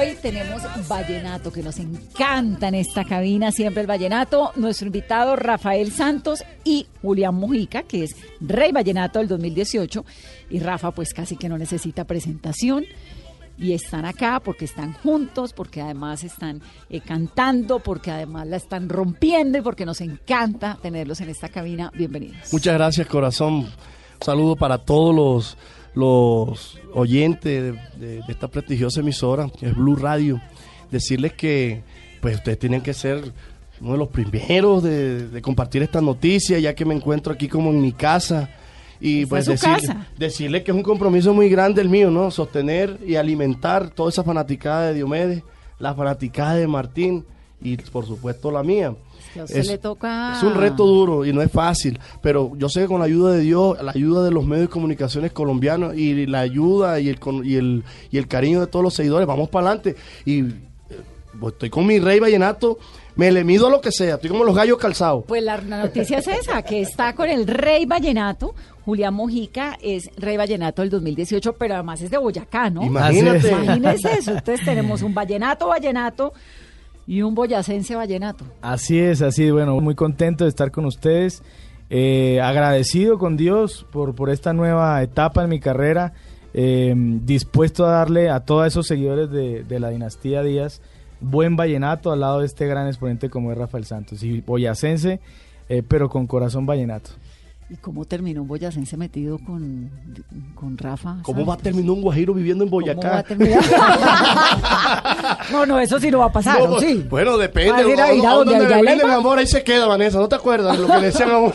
Hoy tenemos vallenato que nos encanta en esta cabina, siempre el vallenato. Nuestro invitado Rafael Santos y Julián Mujica, que es Rey Vallenato del 2018. Y Rafa, pues casi que no necesita presentación. Y están acá porque están juntos, porque además están eh, cantando, porque además la están rompiendo y porque nos encanta tenerlos en esta cabina. Bienvenidos. Muchas gracias, corazón. Un saludo para todos los, los oyentes de, de- de esta prestigiosa emisora, que es Blue Radio. Decirles que pues ustedes tienen que ser uno de los primeros de, de compartir esta noticia, ya que me encuentro aquí como en mi casa. Y pues decirle que es un compromiso muy grande el mío, ¿no? Sostener y alimentar toda esa fanaticada de Diomedes, la fanaticada de Martín y por supuesto la mía. Le toca- es un reto duro y no es fácil, pero yo sé que con la ayuda de Dios, la ayuda de los medios de comunicaciones colombianos y la ayuda y el, y el, y el cariño de todos los seguidores, vamos para adelante. Y eh, estoy con mi rey vallenato, me le mido a lo que sea, estoy como los gallos calzados. Pues la, la noticia es esa, que está con el Rey Vallenato. Julián Mojica es Rey Vallenato del 2018, pero además es de Boyacá, ¿no? Imagínate. Imagínese eso. Entonces tenemos un Vallenato Vallenato y un boyacense Vallenato. Así es, así. Bueno, muy contento de estar con ustedes. eh, agradecido con Dios por, por esta nueva etapa en mi carrera. eh, dispuesto a darle a todos esos seguidores de, de la dinastía Díaz buen vallenato al lado de este gran exponente como es Rafael Santos. Y boyacense, eh, pero con corazón vallenato. ¿Y cómo terminó un boyacense metido con, con Rafa? ¿Cómo va a terminar un guajiro viviendo en ¿Cómo va Boyacá? a terminar? no, no, eso sí no va a pasar, No, ¿o sí? Bueno, depende. A ir a A- a- ir a a donde donde haya le brinde, lema. mi amor, ahí se queda, Vanessa. ¿No te acuerdas lo que le decían a uno?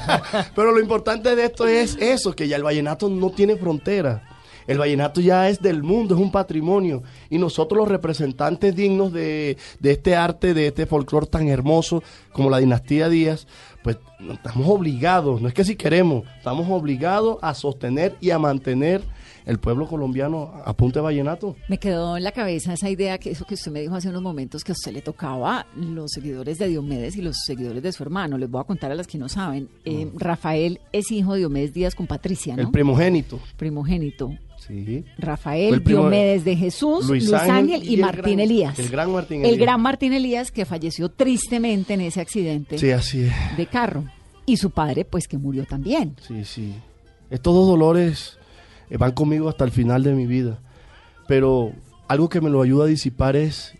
Pero lo importante de esto es eso, que ya el vallenato no tiene frontera. El vallenato ya es del mundo, es un patrimonio. Y nosotros los representantes dignos de, de este arte, de este folclore tan hermoso como la dinastía Díaz, pues estamos obligados, no es que si queremos, estamos obligados a sostener y a mantener el pueblo colombiano a punta de vallenato. Me quedó en la cabeza esa idea que eso que usted me dijo hace unos momentos que a usted le tocaba los seguidores de Diomedes y los seguidores de su hermano. Les voy a contar a las que no saben. Eh, Rafael es hijo de Diomedes Díaz con Patricia, ¿no? El primogénito. primogénito. Sí. Rafael el primo- Diomedes de Jesús, Luis, Luis Ángel, y, el Martín gran- Elías. el gran Martín El Elías. gran Martín Elías que falleció tristemente en ese accidente Sí, así es. de carro. Y su padre, pues que murió también. Sí, sí. Estos dos dolores van conmigo hasta el final de mi vida. Pero algo que me lo ayuda a disipar es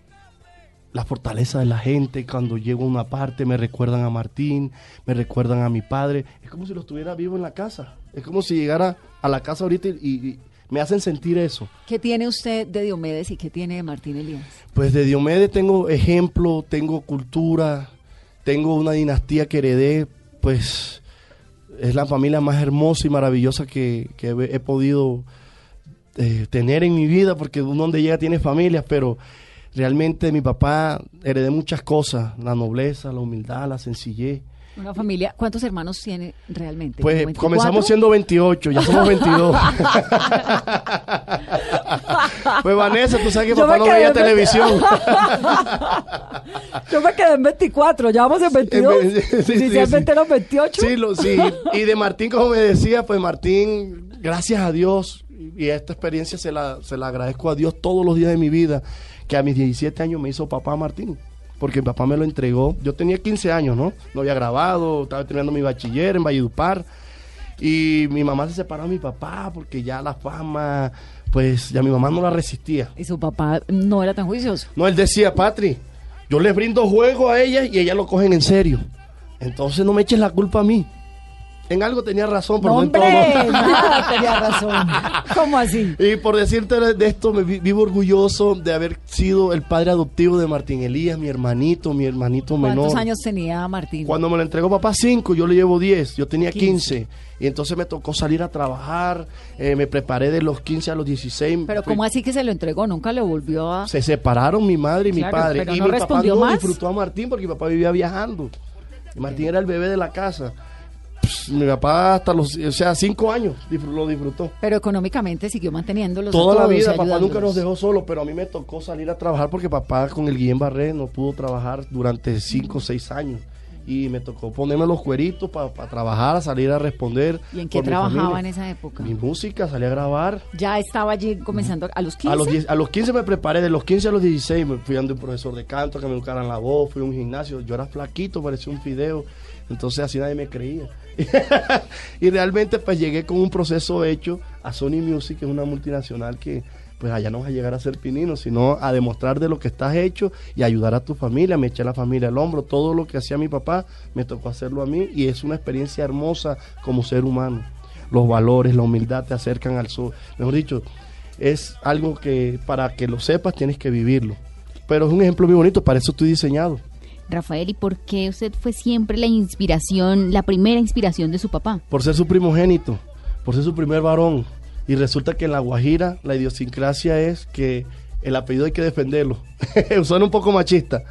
la fortaleza de la gente. Cuando llego a una parte me recuerdan a Martín, me recuerdan a mi padre. Es como si lo estuviera vivo en la casa. Es como si llegara a la casa ahorita y, y me hacen sentir eso. ¿Qué tiene usted de Diomedes y qué tiene de Martín Elías? Pues de Diomedes tengo ejemplo, tengo cultura, tengo una dinastía que heredé, pues es la familia más hermosa y maravillosa que, que he, podido eh, tener en mi vida, porque donde llega tiene familias, pero realmente mi papá heredé muchas cosas, la nobleza, la humildad, la sencillez, Una familia, ¿cuántos hermanos tiene realmente? Pues ¿Como 24? comenzamos siendo 28, ya somos 22. pues Vanessa, tú sabes que Yo papá no veía en- televisión. Yo me quedé en 24, ya vamos en 22. En ve- sí, sí, Inicialmente sí. eran 28. Sí, lo, sí. Y de Martín, como me decía, pues Martín, gracias a Dios, y esta experiencia se la, se la agradezco a Dios todos los días de mi vida, que a mis 17 años me hizo papá Martín. Porque mi papá me lo entregó. Yo tenía 15 años, ¿no? No había grabado, estaba terminando mi bachiller en Valledupar. Y mi mamá se separó de mi papá porque ya la fama, pues ya mi mamá no la resistía. Y su papá no era tan juicioso. No, él decía, Patri, yo les brindo juego a ella y ellas lo cogen en serio. Entonces no me eches la culpa a mí. En algo tenía razón, pero No, no en todo. nada tenía razón. ¿Cómo así? Y por decirte de esto, me vi- vivo orgulloso de haber sido el padre adoptivo de Martín Elías, mi hermanito, mi hermanito menor. ¿Cuántos años tenía Martín? Cuando me lo entregó papá 5, yo le llevo 10, yo tenía 15. 15. Y entonces me tocó salir a trabajar, eh, me preparé de los 15 a los 16. Pero Fui- ¿cómo así que se lo entregó? Nunca le volvió a... Se separaron mi madre y mi padre. pero y no mi papá no más. disfrutó a Martín porque mi papá vivía viajando. Y Martín era el bebé de la casa. Pss, mi papá hasta los, o sea, cinco años lo disfrutó. Pero económicamente siguió manteniéndolos Toda la todos vida, papá nunca nos dejó solo, pero a mí me tocó salir a trabajar porque papá con el Guillén Barré no pudo trabajar durante cinco o seis años. Y me tocó ponerme los cueritos para trabajar, salir a responder. ¿Y en qué trabajaba en esa época? Mi música, salí a grabar. Ya estaba allí comenzando a los 15. A los, 10 a los 15 me preparé, de los 15 a los 16 me fui dando un profesor de canto que me educaran la voz, fui a un gimnasio, yo era flaquito, parecía un fideo, entonces así nadie me creía. y realmente pues llegué con un proceso hecho a Sony Music, que es una multinacional que pues allá no vas a llegar a ser pinino, sino a demostrar de lo que estás hecho y ayudar a tu familia, me eché a la familia al hombro, todo lo que hacía mi papá me tocó hacerlo a mí y es una experiencia hermosa como ser humano. Los valores, la humildad te acercan al sol. Mejor dicho, es algo que para que lo sepas tienes que vivirlo. Pero es un ejemplo muy bonito, para eso estoy diseñado. Rafael, ¿y por qué usted fue siempre la inspiración, la primera inspiración de su papá? Por ser su primogénito, por ser su primer varón. Y resulta que en La Guajira la idiosincrasia es que el apellido hay que defenderlo. Suena un poco machista,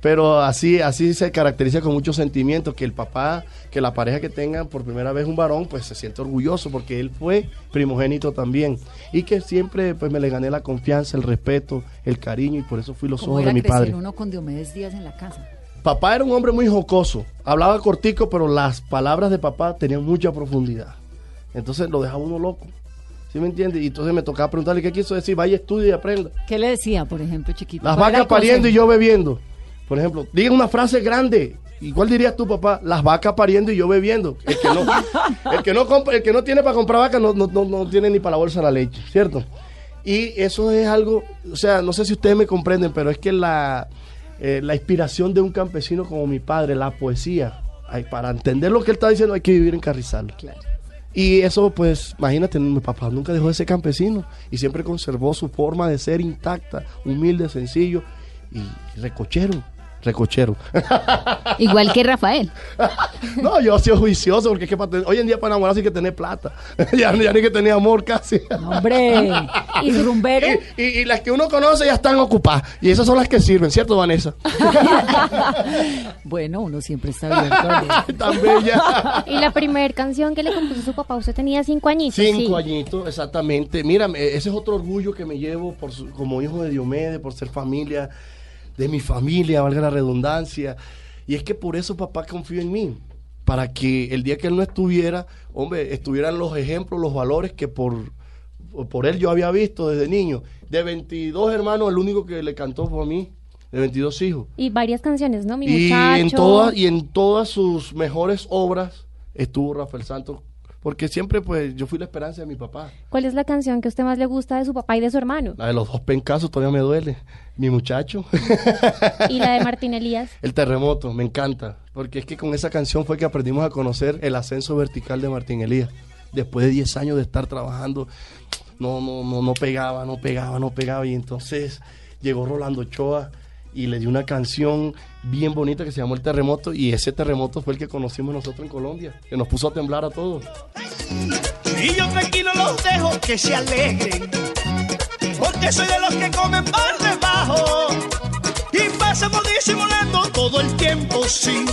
pero así, así se caracteriza con mucho sentimiento que el papá, que la pareja que tenga por primera vez un varón, pues se siente orgulloso porque él fue primogénito también. Y que siempre pues me le gané la confianza, el respeto, el cariño y por eso fui los ¿Cómo ojos de mi crecer padre. uno con Diomedes Díaz en la casa? Papá era un hombre muy jocoso, hablaba cortico, pero las palabras de papá tenían mucha profundidad. Entonces lo dejaba uno loco. ¿Sí me entiendes? Y entonces me tocaba preguntarle qué quiso decir, vaya, estudia y aprenda. ¿Qué le decía, por ejemplo, chiquito? Las ¿Cuál era vacas pariendo y yo bebiendo. Por ejemplo, diga una frase grande. ¿Y cuál dirías tú, papá? Las vacas pariendo y yo bebiendo. El que no, el que no, compra- el que no tiene para comprar vacas no, no, no, no tiene ni para la bolsa la leche, ¿cierto? Y eso es algo, o sea, no sé si ustedes me comprenden, pero es que la, eh, la inspiración de un campesino como mi padre, la poesía, ay, para entender lo que él está diciendo hay que vivir en Carrizal. Y eso, pues, imagínate, mi papá nunca dejó de ser campesino y siempre conservó su forma de ser intacta, humilde, sencillo y recochero, recochero. Igual que Rafael. no, yo he sido juicioso porque es que para tener- hoy en día para enamorarse hay que tener plata. ya, ya ni que tener amor casi. Hombre, y rumbero. Y, y- y las que uno conoce ya están ocupadas. Y esas son las que sirven, ¿cierto, Vanessa? bueno, uno siempre está abierto. Tan bella. Y la primera canción que le compuso su papá, usted tenía cinco añitos. Cinco sí. añitos, exactamente. Mira, me- ese es otro orgullo que me llevo por su- como hijo de Diomedes, por ser familia de mi familia, valga la redundancia. Y es que por eso papá confió en mí. Para que el día que él no estuviera, hombre, estuvieran los ejemplos, los valores que por, por él yo había visto desde niño. De 22 hermanos, el único que le cantó fue a mí. De 22 hijos. Y varias canciones, ¿no? Mi Y muchacho. en, todas, y en todas sus mejores obras estuvo Rafael Santos. Porque siempre, pues, yo fui la esperanza de mi papá. ¿Cuál es la canción que a usted más le gusta de su papá y de su hermano? La de los dos pencasos todavía me duele. Mi muchacho. Y la de Martín Elías. El terremoto, me encanta. Porque es que con esa canción fue que aprendimos a conocer el ascenso vertical de Martín Elías. Después de 10 años de estar trabajando, no, no, no, no pegaba, no pegaba, no pegaba. Y entonces llegó Rolando Ochoa y le dio una canción bien bonita que se llamó El Terremoto. Y ese terremoto fue el que conocimos nosotros en Colombia, que nos puso a temblar a todos. Y yo tranquilo los dejo que se alegren, porque soy de los que comen por debajo. Y pasamos disimulando todo el tiempo, sí,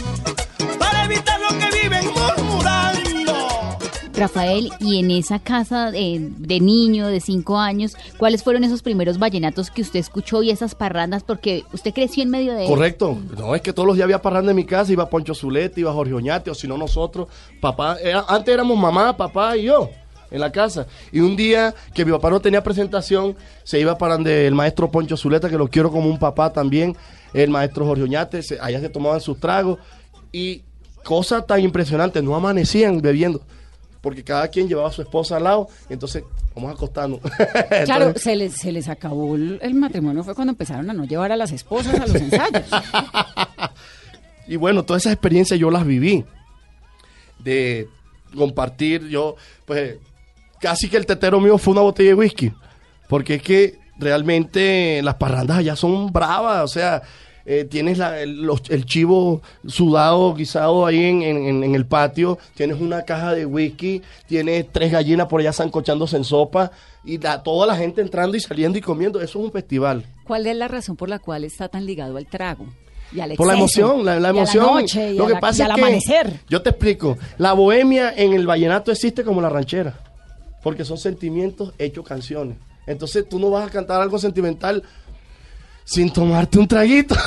para evitar lo que viven murmurando. Rafael, y en esa casa de, niño de cinco años, ¿cuáles fueron esos primeros vallenatos que usted escuchó y esas parrandas? Porque usted creció en medio de Correcto. No, es que todos los días había parranda en mi casa, iba Poncho Zuleta, iba Jorge Oñate, o si no nosotros, papá, antes éramos mamá, papá y yo en la casa. Y un día que mi papá no tenía presentación, se iba para donde el maestro Poncho Zuleta, que lo quiero como un papá también, el maestro Jorge Oñate, se- allá se tomaban sus tragos y cosas tan impresionantes, no amanecían bebiendo. Porque cada quien llevaba a su esposa al lado, entonces vamos a acostarnos. Claro, Entonces- se les, se les acabó el, el matrimonio, fue cuando empezaron a no llevar a las esposas a los ensayos. Y bueno, todas esas experiencias yo las viví. De compartir, yo, pues, casi que el tetero mío fue una botella de whisky. Porque es que realmente las parrandas allá son bravas, o sea, eh, tienes la- el, los- el chivo sudado, guisado ahí en, en- en el patio, tienes una caja de whisky, tienes tres gallinas por allá zancochándose en sopa, y la- toda la gente entrando y saliendo y comiendo, eso es un festival. ¿Cuál es la razón por la cual está tan ligado al trago? Y al Por la emoción, la, la y a emoción. noche, y lo a que pasa y al es que amanecer. yo te explico, la bohemia en el vallenato existe como la ranchera, porque son sentimientos hechos canciones. Entonces tú no vas a cantar algo sentimental sin tomarte un traguito.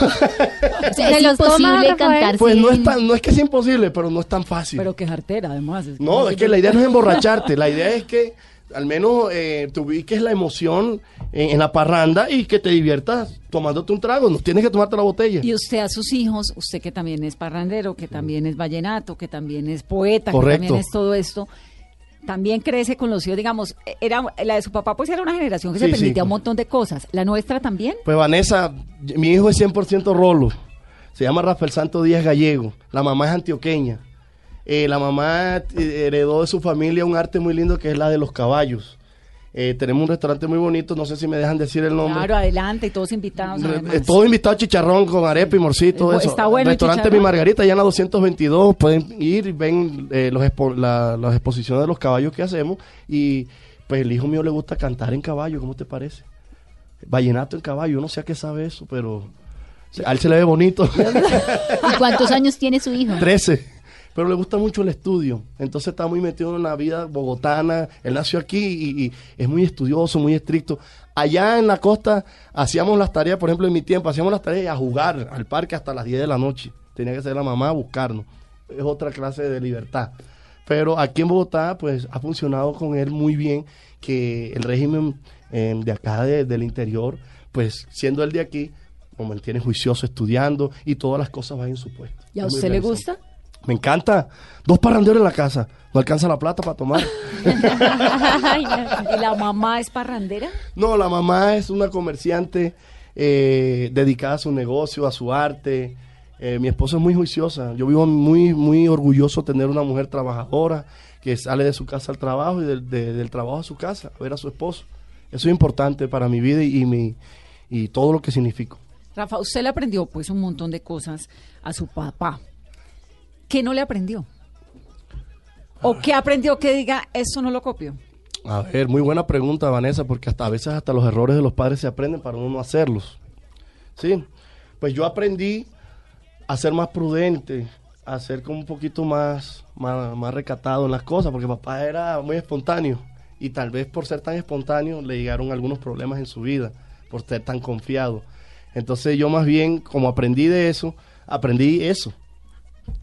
O sea, ¿Se es los toma, imposible cantar pues no es tan, no es que sea imposible, pero no es tan fácil. Pero que jartera, además. no, es que la idea no es emborracharte, la idea es que al menos eh, ubiques la emoción en, en la parranda y que te diviertas tomándote un trago, no tienes que tomarte la botella. Y usted a sus hijos, usted que también es parrandero, que también es vallenato, que también es poeta, que también es todo esto, también crece con los hijos, digamos, era la de su papá pues era una generación que se permitía sí. un montón de cosas. ¿La nuestra también? Pues Vanessa, mi hijo es 100% rolo. Se llama Rafael Santo Díaz Gallego. La mamá es antioqueña. Eh, la mamá eh, heredó de su familia un arte muy lindo que es la de los caballos. Eh, tenemos un restaurante muy bonito, no sé si me dejan decir el nombre. Claro, adelante y todos invitados. Re- además. eh, Todo invitado a chicharrón con arepa y morcito. Eh, eso. está bueno el Restaurante. Mi Margarita, ya en la 222. Pueden ir y ven eh, los expo- la- las exposiciones de los caballos que hacemos. Y pues el hijo mío le gusta cantar en caballo, ¿cómo te parece? Vallenato en caballo, no sé a qué sabe eso, pero a él se le ve bonito. ¿Y cuántos años tiene su hijo? 13. Pero le gusta mucho el estudio. Entonces está muy metido en la vida bogotana. Él nació aquí y, y es muy estudioso, muy estricto. Allá en la costa hacíamos las tareas, por ejemplo, en mi tiempo, hacíamos las tareas a jugar al parque hasta las 10 de la noche. Tenía que ser la mamá a buscarnos. Es otra clase de libertad. Pero aquí en Bogotá, pues ha funcionado con él muy bien, que el régimen eh, de acá de- del interior, pues siendo él de aquí, lo mantiene juicioso estudiando y todas las cosas van en su puesto. ¿Y a usted le gusta? Me encanta. Dos parranderos en la casa. No alcanza la plata para tomar. ¿Y la mamá es parrandera? No, la mamá es una comerciante eh, dedicada a su negocio, a su arte. Eh, mi esposa es muy juiciosa. Yo vivo muy, muy orgulloso de tener una mujer trabajadora que sale de su casa al trabajo y del, de- del trabajo a su casa a ver a su esposo. Eso es importante para mi vida y, y mi, y todo lo que significo. Rafa, usted le aprendió pues un montón de cosas a su papá. ¿Qué no le aprendió? ¿O qué aprendió que diga, eso no lo copio? A ver, muy buena pregunta, Vanessa, porque hasta a veces hasta los errores de los padres se aprenden para uno no hacerlos. Sí, pues yo aprendí a ser más prudente, a ser como un poquito más, más, más recatado en las cosas, porque papá era muy espontáneo y tal vez por ser tan espontáneo le llegaron algunos problemas en su vida, por ser tan confiado. Entonces yo más bien, como aprendí de eso, aprendí eso,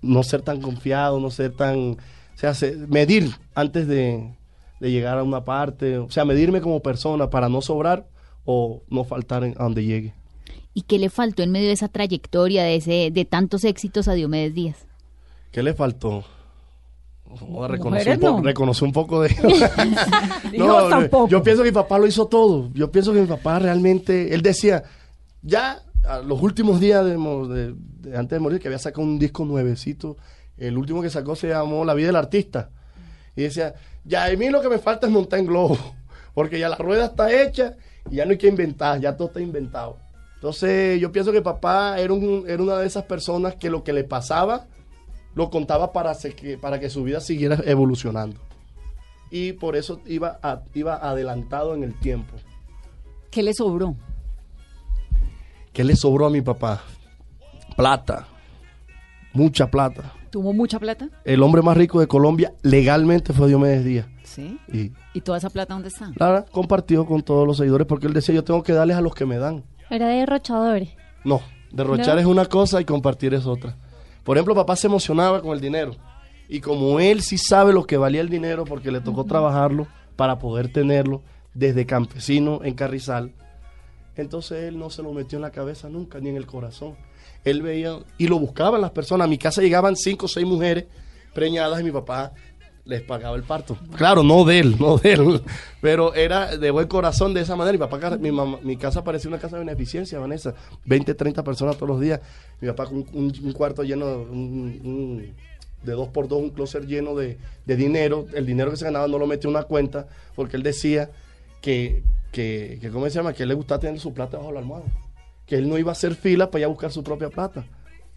no ser tan confiado, no ser tan, o sea, se- medir antes de, de llegar a una parte, o sea, medirme como persona para no sobrar o no faltar en- a donde llegue. ¿Y qué le faltó en medio de esa trayectoria, de, ese, de tantos éxitos a Diomedes Díaz? ¿Qué le faltó? Reconocí, Mujeres un poco, no. reconocí un poco de... Hijos tampoco. Yo pienso que mi papá lo hizo todo. Yo pienso que mi papá realmente... Él decía, ya los últimos días de, antes de morir, que había sacado un disco nuevecito. El último que sacó se llamó La vida del artista. Y decía, ya a mí lo que me falta es montar en globo. Porque ya la rueda está hecha y ya no hay que inventar, ya todo está inventado. Entonces yo pienso que papá era, un- era una de esas personas que lo que le pasaba lo contaba para, que, para que su vida siguiera evolucionando. Y por eso iba, iba adelantado en el tiempo. ¿Qué le sobró? ¿Qué le sobró a mi papá? Plata. Mucha plata. ¿Tuvo mucha plata? El hombre más rico de Colombia legalmente fue Diomedes Díaz. Sí. Y ¿Y toda esa plata dónde está? Lara compartió con todos los seguidores porque él decía, yo tengo que darles a los que me dan. Era de derrochador. No, derrochar No. es una cosa y compartir es otra. Por ejemplo, papá se emocionaba con el dinero. Y como él sí sabe lo que valía el dinero porque le tocó trabajarlo para poder tenerlo desde campesino en Carrizal, entonces él no se lo metió en la cabeza nunca, ni en el corazón. Él veía y lo buscaban las personas. A mi casa llegaban cinco o seis mujeres preñadas y mi papá les pagaba el parto. Claro, no de él, no de él, pero era de buen corazón de esa manera. Mi papá, mi, casa parecía una casa de beneficencia, Vanessa. 20, 30 personas todos los días. Mi papá con un, cuarto lleno de dos por dos, un closet lleno de, de dinero. El dinero que se ganaba no lo metía en una cuenta porque él decía que, que, que ¿cómo se llama? Que él le gustaba tener su plata bajo la almohada. Que él no iba a hacer fila para ir a buscar su propia plata.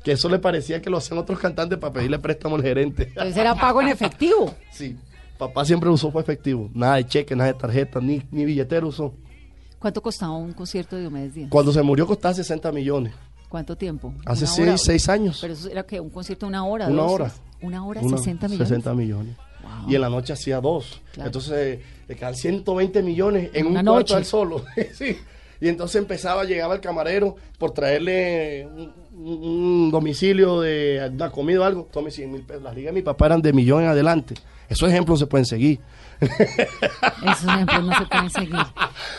Que eso le parecía que lo hacían otros cantantes para pedirle préstamo al gerente. Entonces era pago en efectivo. Sí, papá siempre usó fue efectivo. Nada de cheque, nada de tarjeta, ni, ni billetero usó. ¿Cuánto costaba un concierto de Diomedes Díaz? Cuando se murió costaba 60 millones. ¿Cuánto tiempo? Hace ¿Una seis, seis años. Pero eso era que un concierto de una hora. Una hora. Una hora, Una- 60 millones. 60 millones. Y en la noche hacía dos. Claro. Entonces le quedan 120 millones en Una un noche. cuarto al solo. sí. Y entonces empezaba, llegaba el camarero por traerle un, un- un domicilio de una comida o algo. Tome 100 mil pesos. Las ligas de mi papá eran de millón en adelante. Esos ejemplos se pueden seguir. Esos ejemplos no se pueden seguir.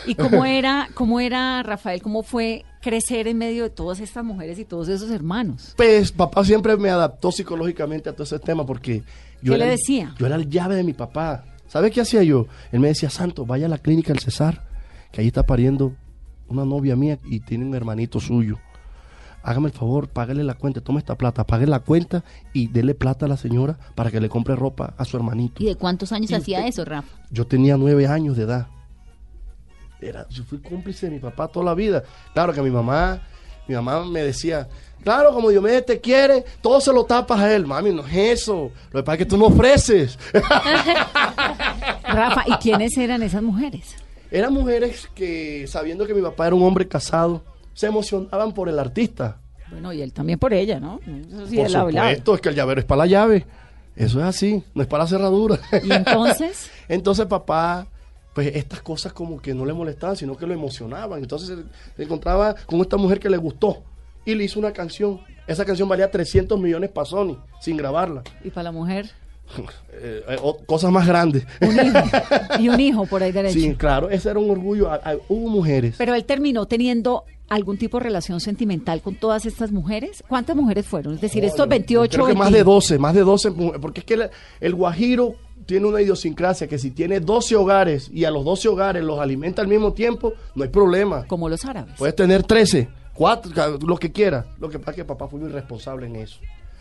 ¿Y cómo era, cómo era, Rafael, cómo fue crecer en medio de todas estas mujeres y todos esos hermanos? Pues papá siempre me adaptó psicológicamente a todo ese tema porque yo ¿Qué era le decía? yo era el llave de mi papá. ¿Sabe qué hacía yo? Él me decía, Santo, vaya a la clínica del Cesar, que ahí está pariendo una novia mía y tiene un hermanito suyo. Hágame el favor, págale la cuenta, tome esta plata, pague la cuenta y dele plata a la señora para que le compre ropa a su hermanito. ¿Y de cuántos años Y hacía usted- eso, Rafa? Yo tenía nueve años de edad. Era, yo fui cómplice de mi papá toda la vida. Claro que mi mamá, mi mamá me decía, claro, como Diomedes te quiere, todo se lo tapas a él. Mami, no es eso. Lo que pasa es que tú no ofreces. Rafa, ¿y quiénes eran esas mujeres? Eran mujeres que, sabiendo que mi papá era un hombre casado, se emocionaban por el artista. Bueno, y él también por ella, ¿no? Eso sí, por él supuesto, es que el llavero es para la llave. Eso es así, no es para la cerradura. ¿Y entonces? Entonces papá, pues estas cosas como que no le molestaban, sino que lo emocionaban. Entonces se, encontraba con esta mujer que le gustó y le hizo una canción. Esa canción valía 300 millones para Sony, sin grabarla. ¿Y para la mujer? Eh, eh, o- cosas más grandes. Un hijo. Y un hijo por ahí derecho. Sí, claro, ese era un orgullo. Ah, ah, Hubo mujeres. Pero él terminó teniendo algún tipo de relación sentimental con todas estas mujeres. ¿Cuántas mujeres fueron? Es decir, estos 28 Creo que más 20. de 12, más de 12, mu- porque es que el, el guajiro tiene una idiosincrasia que si tiene 12 hogares y a los 12 hogares los alimenta al mismo tiempo, no hay problema. Como los árabes. Puedes tener 13, 4, ca- lo que quiera. Lo que pasa es que papá fue muy responsable en eso.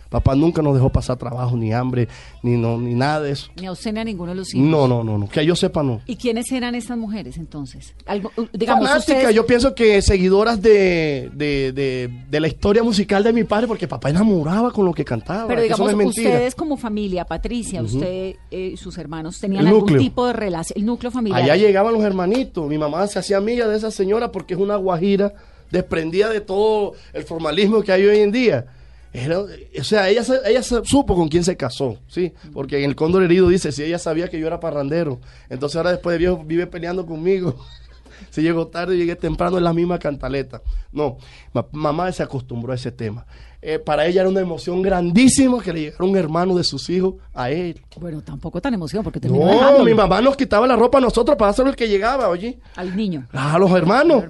Papá nunca nos dejó pasar trabajo, ni hambre, ni, no, ni nada de eso. Ni a usted ni a ninguno de los hijos. No, no, no, no. Que yo sepa, no. ¿Y quiénes eran estas mujeres entonces? Algo, uh, digamos, Fanática, ustedes- yo pienso que seguidoras de, de, de, de la historia musical de mi padre, porque papá enamoraba con lo que cantaba. Pero digamos, no ustedes como familia, Patricia, usted y sus hermanos, tenían El algún núcleo. tipo de relación, el núcleo familiar. Allá llegaban los hermanitos. Mi mamá se hacía amiga de esa señora porque es una guajira desprendida de todo el formalismo que hay hoy en día. Era- o sea, ella, ella supo con quién se casó, ¿sí? Porque en el Cóndor Herido dice, si ella sabía que yo era parrandero, entonces ahora después de viejo vive peleando conmigo. si llegó tarde, llegué temprano en la misma cantaleta. No, ma- mamá se acostumbró a ese tema. Eh, para ella era una emoción grandísima que le llegara un hermano de sus hijos a él. Bueno, tampoco tan emoción porque terminó No, dejándolo mi mamá nos quitaba la ropa a nosotros para hacer el que llegaba, oye. al niño. A los hermanos.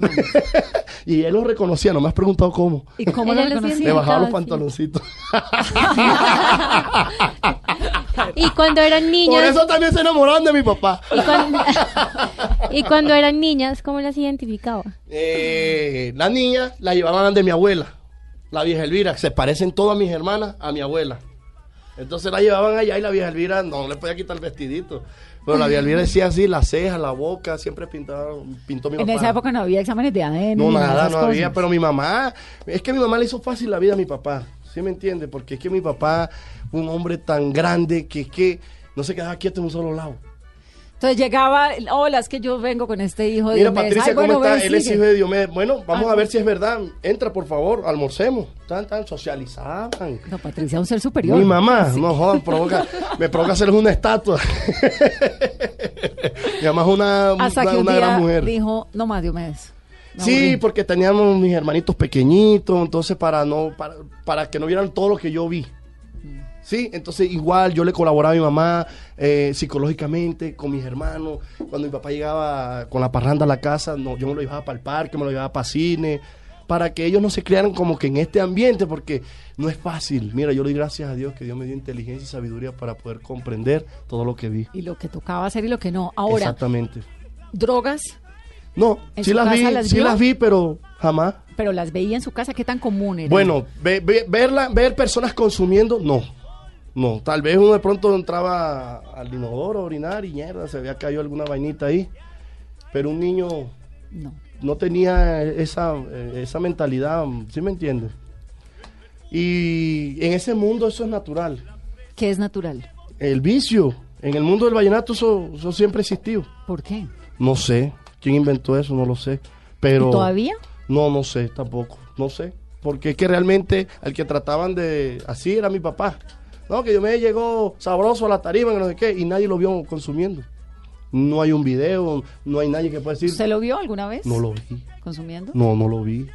y él lo reconocía, no me has preguntado cómo. ¿Y cómo lo Ella lo reconocía? Le bajaba los pantaloncitos. Y cuando eran Por niños, eso también se enamoraron de mi papá. y cuando, y cuando eran niñas, ¿cómo las identificaba? Eh, la niña la llevaban de mi abuela, la vieja Elvira. Se parecen todas mis hermanas a mi abuela. Entonces la llevaban allá y la vieja Elvira no le podía quitar el vestidito. Pero la vieja Elvira decía así, las cejas, la boca, siempre pintaba, pintó mi En papá. esa época no había exámenes de ADN. No, nada, no había, pero mi mamá, es que mi mamá le hizo fácil la vida a mi papá, ¿sí me entiende? Porque es que mi papá fue un hombre tan grande que es que no se quedaba quieto en un solo lado. Entonces llegaba, hola, es que yo vengo con este hijo de Mira, Diomedes. Patricia, Ay, bueno, ¿cómo está? Él es hijo de Diomedes. Bueno, vamos a ver si es verdad. Entra, por favor, almorcemos. Tan, tan, socializaban. No, Patricia, un ser superior. Mi mamá, no jodan, provoca, me provoca hacerles una estatua. Mamá es una, Hasta una, que un una día gran mujer. dijo, no más Diomedes. Me Sí, porque teníamos mis hermanitos pequeñitos, entonces para no para, para que no vieran todo lo que yo vi. Sí, entonces igual yo le colaboraba a mi mamá eh, psicológicamente con mis hermanos. Cuando mi papá llegaba con la parranda a la casa, no, yo me lo llevaba para el parque, me lo llevaba para cine, para que ellos no se criaran como que en este ambiente, porque no es fácil. Mira, yo le doy gracias a Dios que Dios me dio inteligencia y sabiduría para poder comprender todo lo que vi. Y lo que tocaba hacer y lo que no. Ahora, Exactamente. drogas, No, ¿En sí las vi, las sí vio? las vi, pero jamás. pero las veía en su casa, ¿qué tan común era? Bueno, ve- ve- verla, ver personas consumiendo, no. No, tal vez uno de pronto entraba al inodoro a orinar y mierda, se había caído alguna vainita ahí. Pero un niño No. no tenía esa, eh, esa mentalidad, ¿sí me entiendes? Y en ese mundo eso es natural. ¿Qué es natural? El vicio, en el mundo del vallenato eso, eso siempre existió. ¿Por qué? No sé, quién inventó eso, no lo sé. Pero ¿Y todavía? No, no sé tampoco, no sé. Porque es que realmente al que trataban de... Así era mi papá. No, que yo me llegó sabroso a la tarima, que no sé qué, y nadie lo vio consumiendo. No hay un video, no hay nadie que pueda decir... ¿Usted lo vio alguna vez? No lo vi. ¿Consumiendo? No, no lo vi.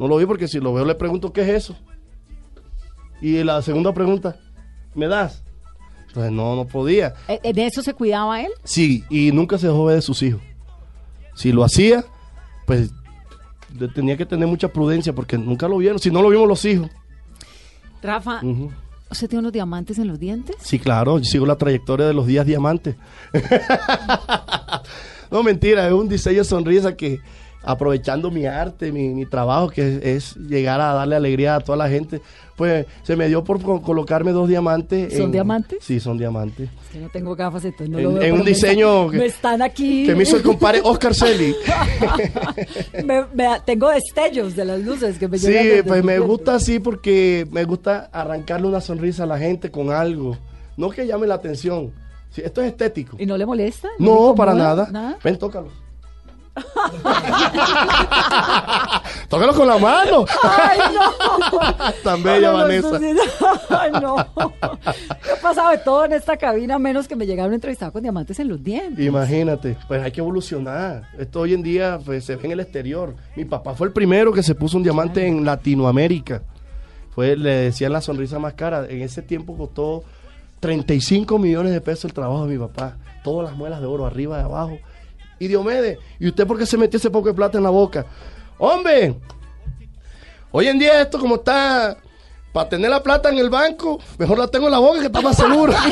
No lo vi porque si lo veo le pregunto qué es eso. Y la segunda pregunta, ¿me das? Entonces no, no podía. ¿E- ¿En eso se cuidaba él? Sí, y nunca se dejó ver de sus hijos. Si lo hacía, pues tenía que tener mucha prudencia porque nunca lo vieron. Si no lo vimos los hijos. Rafa. ¿Usted tiene unos diamantes en los dientes? Sí, claro, yo sigo la trayectoria de los días diamantes. no, mentira, es un diseño sonrisa que aprovechando mi arte, mi, mi trabajo, que es, es llegar a darle alegría a toda la gente, pues se me dio por co- colocarme dos diamantes. ¿Son en- diamantes? Sí, son diamantes. Es que no tengo gafas, entonces no En- lo veo. en un me diseño que- Me están aquí. Que me hizo el compadre Oscar Celi. Me- me- tengo destellos de las luces que me Sí, pues me gusta así porque me gusta arrancarle una sonrisa a la gente con algo. No que llame la atención. Sí, esto es estético. ¿Y no le molesta? le No, para nada. ¿Nada? Ven, tócalo. tócalo con la mano. ¡Ay, no! Tan bella, No, no, Vanessa. ¡Ay, no! He pasado de todo en esta cabina, menos que me llegaron entrevistados con diamantes en los dientes. Imagínate, pues hay que evolucionar. Esto hoy en día pues, se ve en el exterior. Mi papá fue el primero que se puso un diamante en Latinoamérica. Fue, le decían la sonrisa más cara. En ese tiempo costó 35 millones de pesos el trabajo de mi papá. Todas las muelas de oro, arriba y abajo. Y Diomedes, ¿y usted por qué se metió ese poco de plata en la boca? ¡Hombre! Hoy en día esto como está... Para tener la plata en el banco, mejor la tengo en la boca que está más seguro.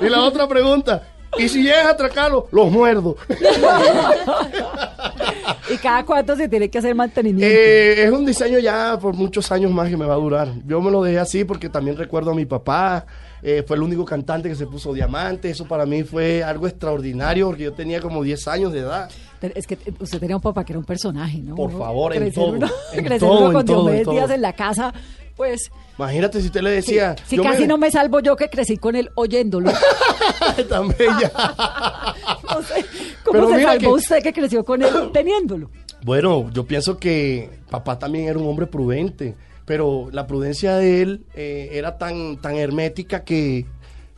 Y la otra pregunta, ¿y si llegas a atracarlo? Los muerdo. ¿Y cada cuánto se tiene que hacer mantenimiento? Eh, es un diseño ya por muchos años más que me va a durar. Yo me lo dejé así porque también recuerdo a mi papá. Eh, fue el único cantante que se puso diamante. Eso para mí fue algo extraordinario porque yo tenía como 10 años de edad. Es que usted tenía un papá que era un personaje, ¿no? Por favor, en todo, uno- en crecer todo, uno con Diomedes. Díaz en la casa, pues... Imagínate si usted le decía. Si casi me- no me salvo yo que crecí con él oyéndolo. Tan bella. No sé, ¿Cómo Pero se mira salvó que- usted que creció con él teniéndolo? Bueno, yo pienso que papá también era un hombre prudente, pero la prudencia de él eh, era tan, tan hermética que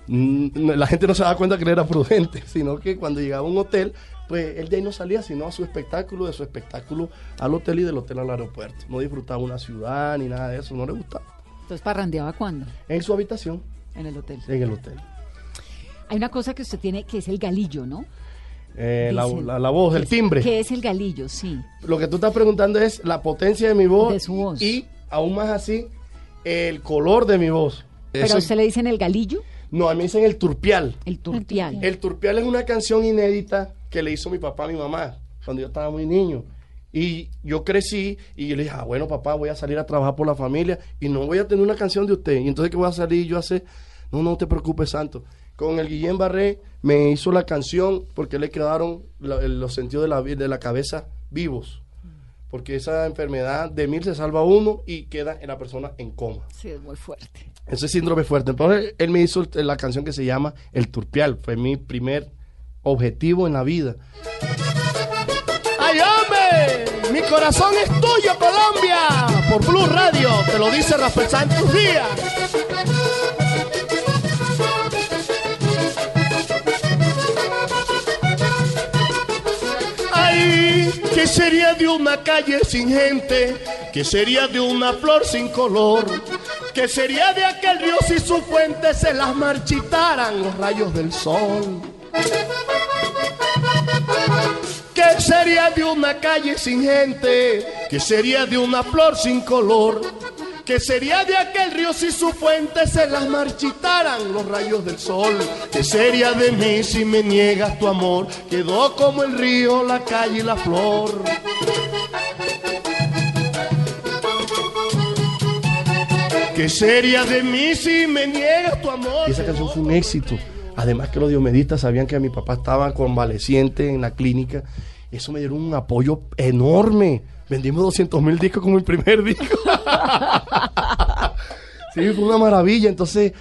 mm, la gente no se daba cuenta que él era prudente, sino que cuando llegaba a un hotel, pues él de ahí no salía sino a su espectáculo, de su espectáculo al hotel y del hotel al aeropuerto. No disfrutaba una ciudad ni nada de eso, no le gustaba. Entonces, ¿parrandeaba cuándo? En su habitación, En el hotel. en el hotel. Hay una cosa que usted tiene que es el galillo, ¿no? Eh, la, la- la voz, el timbre. ¿Qué es el galillo? Sí. Lo que tú estás preguntando es la potencia de mi voz, De su voz. y aún más así, el color de mi voz. ¿Pero Eso- a usted le dicen el galillo? No, a mí me dicen el turpial. El turpial. El turpial es una canción inédita que le hizo mi papá a mi mamá cuando yo estaba muy niño. Y yo crecí y yo le dije, ah, bueno, papá, voy a salir a trabajar por la familia y no voy a tener una canción de usted. Y entonces, ¿qué voy a salir yo a hacer? No, no te preocupes, Santo. Con el Guillén Barré me hizo la canción porque le quedaron la- los sentidos de la, vi- de la cabeza vivos. Porque esa enfermedad de mil se salva uno y queda en la persona en coma. Sí, es muy fuerte. Ese síndrome fuerte. Entonces él me hizo la canción que se llama El Turpial. Fue mi primer objetivo en la vida. ¡Ay, hombre! Mi corazón es tuyo, Colombia. Por Blue Radio, te lo dice Rafael Santos Díaz. ¿Qué sería de una calle sin gente? ¿Qué sería de una flor sin color? ¿Qué sería de aquel río si sus fuentes se las marchitaran los rayos del sol? ¿Qué sería de una calle sin gente? ¿Qué sería de una flor sin color? ¿Qué sería de aquel río si sus fuentes se las marchitaran los rayos del sol? ¿Qué sería de mí si me niegas tu amor? Quedó como el río, la calle y la flor. ¿Qué sería de mí si me niegas tu amor? Y esa canción fue un éxito. Además que los diomedistas sabían que mi papá estaba convaleciente en la clínica. Eso me dieron un apoyo enorme. Vendimos 200 mil discos como el primer disco. sí, fue una maravilla. Entonces,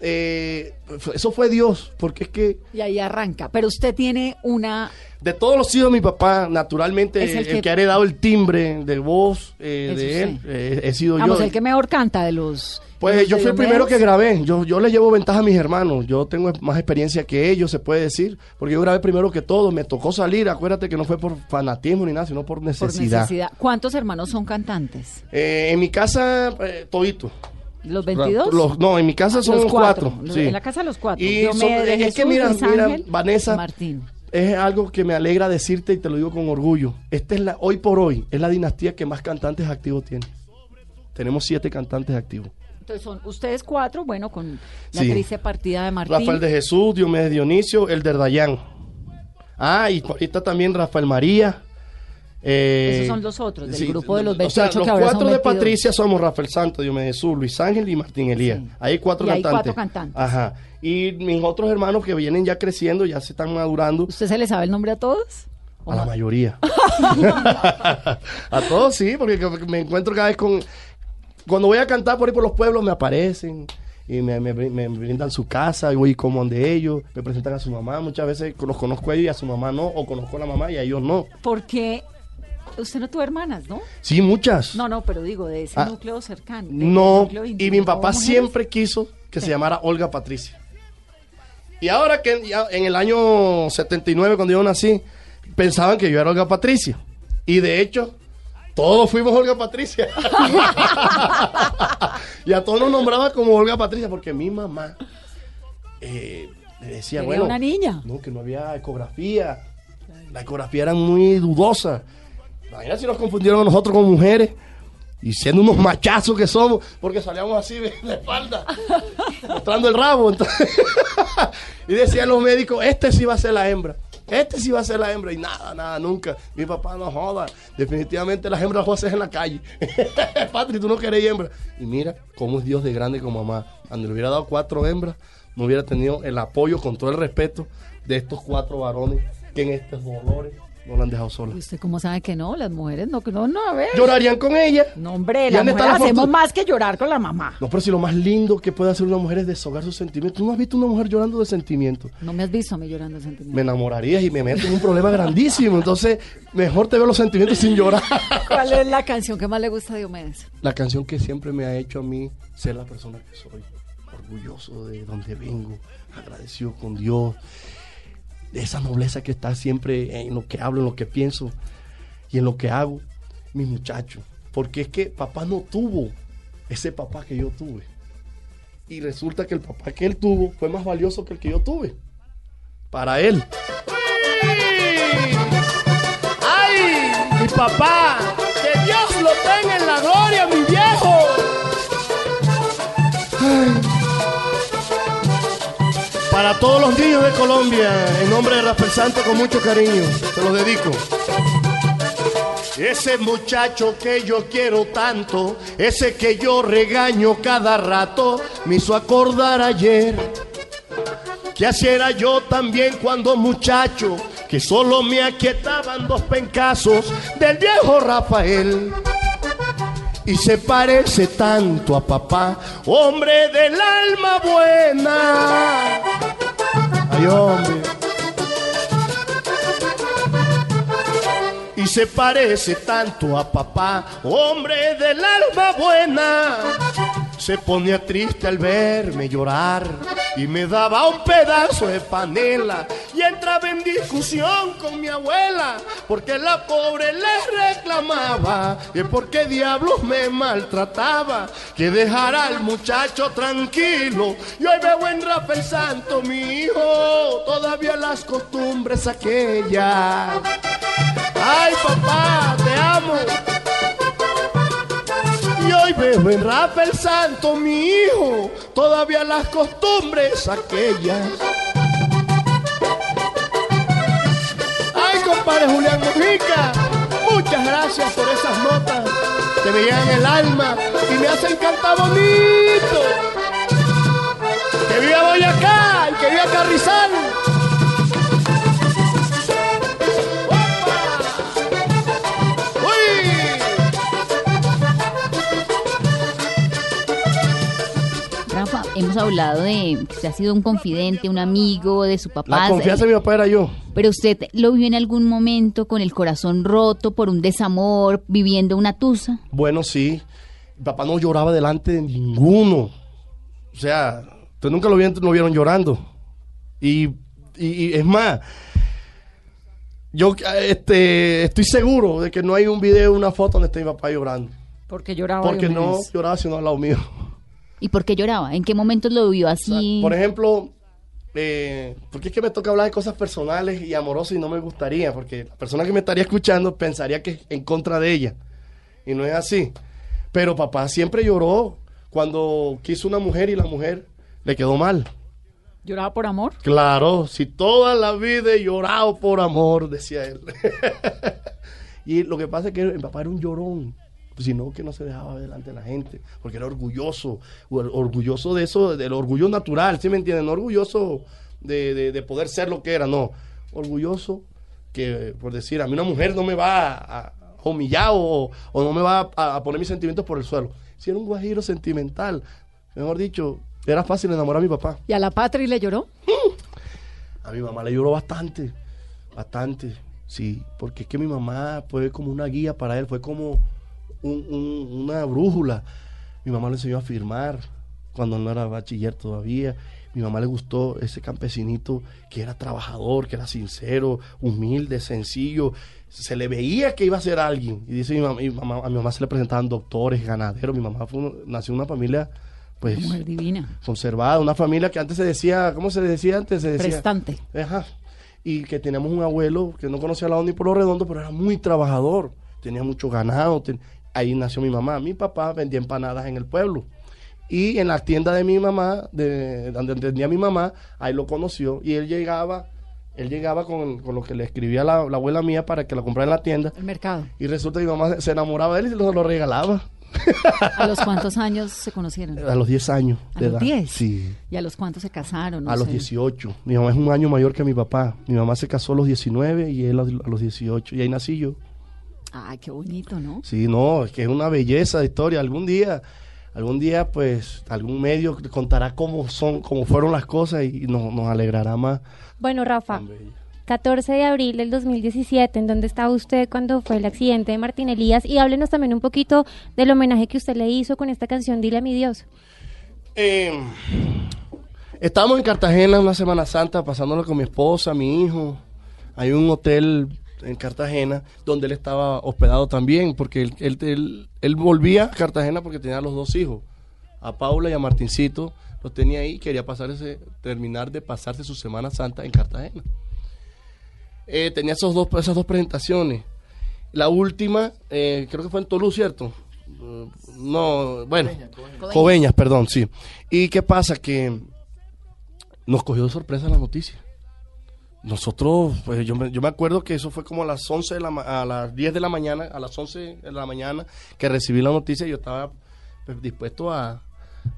eh, eso fue Dios, porque es que... Y ahí arranca. Pero usted tiene una... De todos los hijos de mi papá, naturalmente, el el, que... que- ha heredado el timbre de voz eh, de él, eh, he sido Vamos, yo. el que mejor canta de los... Pues los yo fui el primero que grabé. Yo, yo le llevo ventaja a mis hermanos. Yo tengo más experiencia que ellos, se puede decir. Porque yo grabé primero que todos. Me tocó salir. Acuérdate que no fue por fanatismo ni nada, sino por Por necesidad. ¿Cuántos hermanos son cantantes? Eh, en mi casa, todito. ¿Los 22? Los- no, en mi casa son Los cuatro. Sí. En la casa los cuatro. Y son- es Jesús, que mira, Luis mira, Ángel, Vanessa, Martín. es algo que me alegra decirte y te lo digo con orgullo. Esta es la, hoy por hoy, es la dinastía que más cantantes activos tiene. Tenemos siete cantantes activos. Entonces son ustedes cuatro, bueno, con la Sí. triste partida de Martín. Rafael de Jesús, Diomedes Dionisio, el de Dayán. Ah, y ahorita también Rafael María. Eh, Esos son los otros, del sí, grupo de los o sea, 28 los que ahora son cuatro de 22. Patricia somos Rafael Santos, Diomedes Jesús, Luis Ángel y Martín Elías. Sí. Hay cuatro Y hay cantantes. cuatro cantantes. Ajá. Y mis otros hermanos que vienen ya creciendo, ya se están madurando. ¿Usted se le sabe el nombre a todos? ¿O A la mayoría. a todos sí, porque me encuentro cada vez con... Cuando voy a cantar por ahí por los pueblos me aparecen y me, me- me brindan su casa y voy y como de ellos, me presentan a su mamá. Muchas veces los conozco a ellos y a su mamá no, o conozco a la mamá y a ellos no. Porque usted no tuvo hermanas, ¿no? Sí, muchas. No, no, pero digo, de ese Ah, núcleo cercano. No, núcleo y mi ¿no papá mujeres? siempre quiso que se llamara Olga Patricia. Y ahora que ya en el año 79, cuando yo nací, pensaban que yo era Olga Patricia. Y de hecho, todos fuimos Olga Patricia. y a todos nos nombraba como Olga Patricia, porque mi mamá eh, le decía, Quería bueno, una niña. no, que no había ecografía. La ecografía era muy dudosa. Imagina si nos confundieron a nosotros con mujeres. Y siendo unos machazos que somos, porque salíamos así de, de espalda, mostrando el rabo. entonces- y decían los médicos, este sí va a ser la hembra. Este sí va a ser la hembra. Y nada, nada, nunca. Mi papá no joda. Definitivamente las hembras las voy a hacer en la calle. Patri, tú no querés hembra. Y mira cómo es Dios de grande como mamá. Cuando le hubiera dado cuatro hembras, no hubiera tenido el apoyo con todo el respeto de estos cuatro varones que en estos dolores no la han dejado sola. ¿Y usted cómo sabe que no? Las mujeres no, no, no, a ver. Llorarían con ella. No, hombre, ¿Y las mujeres la hacemos más que llorar con la mamá. No, pero si lo más lindo que puede hacer una mujer es deshogar sus sentimientos. ¿Tú no has visto una mujer llorando de sentimientos? No me has visto a mí llorando de Me sentimientos. enamorarías y me meto en un problema grandísimo. Entonces, mejor te veo los sentimientos sin llorar. ¿Cuál es la canción que más le gusta a Diomedes? La canción que siempre me ha hecho a mí ser la persona que soy. Orgulloso de donde vengo, agradecido con Dios. Esa nobleza que está siempre en lo que hablo, en lo que pienso y en lo que hago. Mi muchacho. Porque es que papá no tuvo ese papá que yo tuve. Y resulta que el papá que él tuvo fue más valioso que el que yo tuve. Para él. ¡Ay! Mi papá, Para todos los niños de Colombia, en nombre de Rafael Santo, con mucho cariño, te lo dedico. Ese muchacho que yo quiero tanto, ese que yo regaño cada rato, me hizo acordar ayer que así era yo también cuando muchacho, que solo me aquietaban dos pencazos del viejo Rafael. Y se parece tanto a papá, hombre del alma buena. Ay, hombre. Y se parece tanto a papá, hombre del alma buena. Se ponía triste al verme llorar y me daba un pedazo de panela y entraba en discusión con mi abuela porque la pobre le reclamaba y por qué diablos me maltrataba que dejara al muchacho tranquilo. Y hoy veo en Rafael Santo mi hijo todavía las costumbres aquellas. Ay papá te amo y hoy veo en Rafael Santo, mi hijo, todavía las costumbres aquellas. Ay, compadre Julián Mujica, muchas gracias por esas notas que me llegan el alma y me hacen cantar bonito. Que viva Boyacá y que viva Carrizal. Hemos hablado de que usted ha sido un confidente, un amigo de su papá. La confianza de mi papá era yo. Pero usted lo vio en algún momento con el corazón roto por un desamor, viviendo una tusa. Bueno, sí. Mi papá no lloraba delante de ninguno. O sea, ustedes nunca lo vieron, lo vieron llorando. Y, y- y es más, yo este, estoy seguro de que no hay un video, una foto donde esté mi papá llorando. Porque lloraba. Porque no lloraba sino al lado mío. ¿Y por qué lloraba? ¿En qué momentos lo vio así? Por ejemplo, eh, porque es que me toca hablar de cosas personales y amorosas y no me gustaría, porque la persona que me estaría escuchando pensaría que es en contra de ella. Y no es así. Pero papá siempre lloró cuando quiso una mujer y la mujer le quedó mal. ¿Lloraba por amor? Claro, si toda la vida he llorado por amor, decía él. y lo que pasa es que mi papá era un llorón, sino que no se dejaba ver delante de la gente, porque era orgulloso, or- orgulloso de eso, del orgullo natural, ¿sí me entienden? No orgulloso de, de- de poder ser lo que era, no, orgulloso que, por decir, a mí una mujer no me va a, a humillar o, o no me va a, a poner mis sentimientos por el suelo. Si era un guajiro sentimental, mejor dicho, era fácil enamorar a mi papá. ¿Y a la patria le lloró? A mi mamá le lloró bastante, bastante, sí, porque es que mi mamá fue como una guía para él, fue como un- un- una brújula. Mi mamá le enseñó a firmar cuando no era bachiller todavía. Mi mamá le gustó ese campesinito que era trabajador, que era sincero, humilde, sencillo. Se le veía que iba a ser alguien. Y dice mi mamá, mi mamá- a mi mamá se le presentaban doctores, ganaderos. Mi mamá fue nació en una familia, pues, Mujer divina. conservada, una familia que antes se decía, ¿cómo se decía antes? Se decía, Prestante. Ajá. Y que teníamos un abuelo que no conocía la onda ni por lo redondo, pero era muy trabajador. Tenía mucho ganado. ten- Ahí nació mi mamá. Mi papá vendía empanadas en el pueblo. Y en la tienda de mi mamá, de donde atendía mi mamá, ahí lo conoció. Y él llegaba, él llegaba con, con lo que le escribía la, la abuela mía para que la comprara en la tienda. El mercado. Y resulta que mi mamá se enamoraba de él y se lo, lo regalaba. ¿A los cuántos años se conocieron? A los 10 años ¿A de los edad. 10? Sí. ¿Y a los cuántos se casaron? No a los sé. 18. Mi mamá es un año mayor que mi papá. Mi mamá se casó a los 19 y él a a los 18. Y ahí nací yo. Ay, qué bonito, ¿no? Sí, no, es que es una belleza de historia. Algún día, algún día, pues, algún medio contará cómo son, cómo fueron las cosas y nos, nos alegrará más. Bueno, Rafa, 14 de abril del 2017, ¿en dónde estaba usted cuando fue el accidente de Martín Elías? Y háblenos también un poquito del homenaje que usted le hizo con esta canción Dile a mi Dios. Eh, estábamos en Cartagena una Semana Santa, pasándolo con mi esposa, mi hijo. Hay un hotel en Cartagena donde él estaba hospedado también, porque él, él, él- él volvía a Cartagena porque tenía los dos hijos, a Paula y a Martincito. Los tenía ahí y quería pasar ese, terminar de pasarse su Semana Santa en Cartagena. Eh, tenía esos dos, esas dos presentaciones. La última, eh, creo que fue en Toulouse, ¿cierto? Eh, no, bueno, Coveñas, perdón, sí. ¿Y qué pasa? Que nos cogió de sorpresa la noticia. Nosotros, pues yo me, yo me acuerdo que eso fue como a las 11 de la, a las 10 de la mañana, a las 11 de la mañana que recibí la noticia, yo estaba pues, dispuesto a,